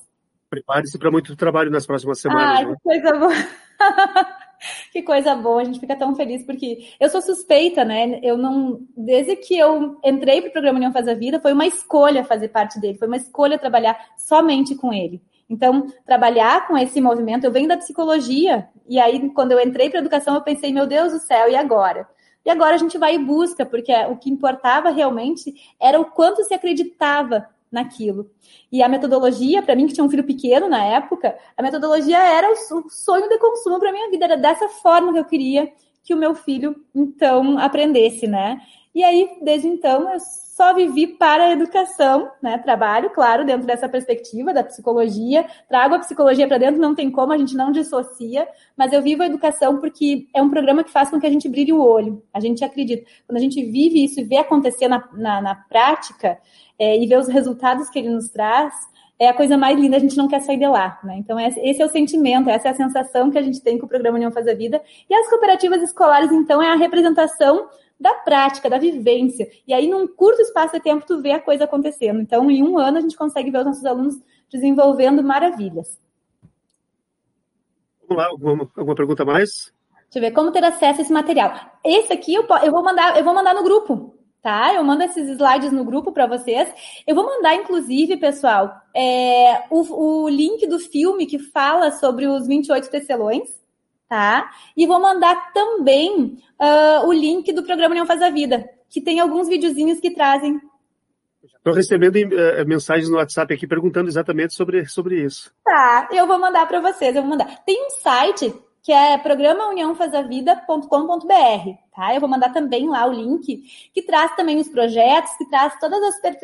Prepare-se para muito trabalho nas próximas semanas. Ai, né? que coisa boa! <laughs> <laughs> que coisa boa, a gente fica tão feliz, porque eu sou suspeita, né? Eu não. Desde que eu entrei para o programa União Faz a Vida, foi uma escolha fazer parte dele, foi uma escolha trabalhar somente com ele. Então, trabalhar com esse movimento, eu venho da psicologia, e aí, quando eu entrei para a educação, eu pensei, meu Deus do céu, e agora? E agora a gente vai e busca, porque o que importava realmente era o quanto se acreditava naquilo. E a metodologia, para mim, que tinha um filho pequeno na época, a metodologia era o sonho de consumo para minha vida. Era dessa forma que eu queria que o meu filho, então, aprendesse, né? E aí, desde então, eu só vivi para a educação, né? Trabalho, claro, dentro dessa perspectiva da psicologia, trago a psicologia para dentro, não tem como, a gente não dissocia, mas eu vivo a educação porque é um programa que faz com que a gente brilhe o olho, a gente acredita. Quando a gente vive isso e vê acontecer na, na, na prática é, e vê os resultados que ele nos traz, é a coisa mais linda, a gente não quer sair de lá, né? Então, esse é o sentimento, essa é a sensação que a gente tem com o programa União Faz a Vida. E as cooperativas escolares, então, é a representação da prática, da vivência. E aí, num curto espaço de tempo, tu vê a coisa acontecendo. Então, em um ano, a gente consegue ver os nossos alunos desenvolvendo maravilhas. Vamos lá, alguma, alguma pergunta mais? Deixa Deixa eu ver como ter acesso a esse material. Esse aqui eu, eu vou mandar, eu vou mandar no grupo, tá? Eu mando esses slides no grupo para vocês. Eu vou mandar, inclusive, pessoal, é, o, o link do filme que fala sobre os 28 tecelões, tá? E vou mandar também uh, o link do programa União Faz a Vida, que tem alguns videozinhos que trazem. Estou recebendo uh, mensagens no WhatsApp aqui perguntando exatamente sobre, sobre isso. Tá, eu vou mandar para vocês, eu vou mandar. Tem um site que é programauniãofazavida.com.br, tá? Eu vou mandar também lá o link, que traz também os projetos, que traz toda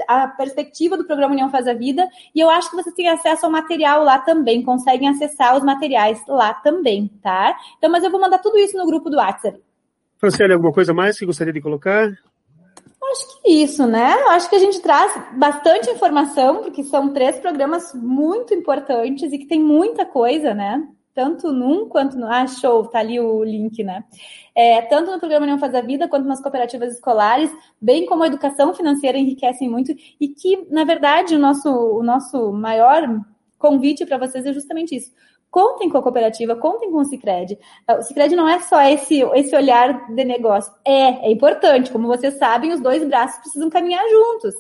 a perspectiva do programa União Faz a Vida, e eu acho que vocês têm acesso ao material lá também, conseguem acessar os materiais lá também, tá? Então, mas eu vou mandar tudo isso no grupo do WhatsApp. Franciele, alguma coisa mais que gostaria de colocar? Acho que isso, né? Acho que a gente traz bastante informação, porque são três programas muito importantes e que tem muita coisa, né? Tanto num quanto no. Ah, show, tá ali o link, né? É, tanto no programa Não Faz a Vida quanto nas cooperativas escolares, bem como a educação financeira enriquecem muito, e que, na verdade, o nosso, o nosso maior convite para vocês é justamente isso. Contem com a cooperativa, contem com o Cicred. O Cicred não é só esse, esse olhar de negócio. É, é importante. Como vocês sabem, os dois braços precisam caminhar juntos.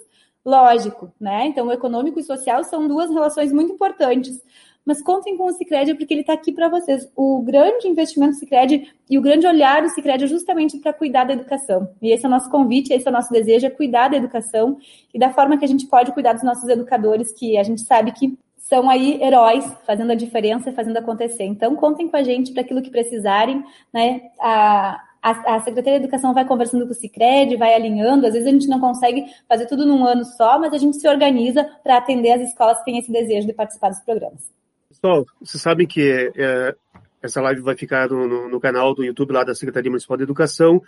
Lógico, né? Então, o econômico e o social são duas relações muito importantes mas contem com o Cicred porque ele está aqui para vocês. O grande investimento do Cicred e o grande olhar do Cicred é justamente para cuidar da educação. E esse é o nosso convite, esse é o nosso desejo, é cuidar da educação e da forma que a gente pode cuidar dos nossos educadores, que a gente sabe que são aí heróis, fazendo a diferença fazendo acontecer. Então, contem com a gente para aquilo que precisarem, né? A, a, a, Secretaria de Educação vai conversando com o Cicred, vai alinhando. Às vezes a gente não consegue fazer tudo num ano só, mas a gente se organiza para atender as escolas que têm esse desejo de participar dos programas. Pessoal, vocês sabem que é, essa live vai ficar no, no, no, canal do YouTube lá da Secretaria Municipal de Educação.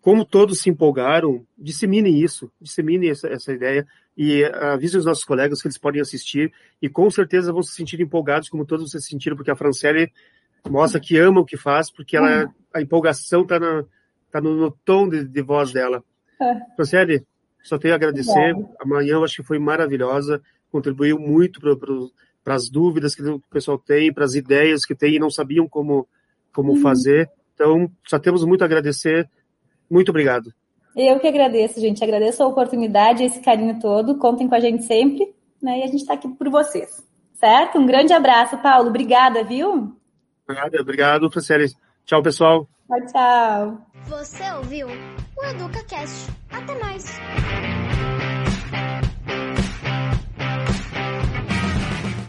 Como todos se empolgaram, disseminem isso, disseminem essa, essa ideia e avisem os nossos colegas que eles podem assistir e com certeza vão se sentir empolgados, como todos vocês se sentiram, porque a Franciele mostra que ama o que faz, porque ela, a empolgação está tá no, no, tom de, de voz dela. É. Franciele, só tenho a agradecer. Amanhã eu acho que foi maravilhosa, contribuiu muito para para as dúvidas que o pessoal tem, para as ideias que tem e não sabiam como, como uhum. fazer. Então, só temos muito a agradecer. Muito obrigado. Eu que agradeço, gente. Agradeço a oportunidade, esse carinho todo. Contem com a gente sempre, né? E a gente está aqui por vocês. Certo? Um grande abraço, Paulo. Obrigada, viu? Obrigado, obrigado, Franciele. Tchau, pessoal. Tchau, tchau. Você ouviu o EducaCast. Até mais.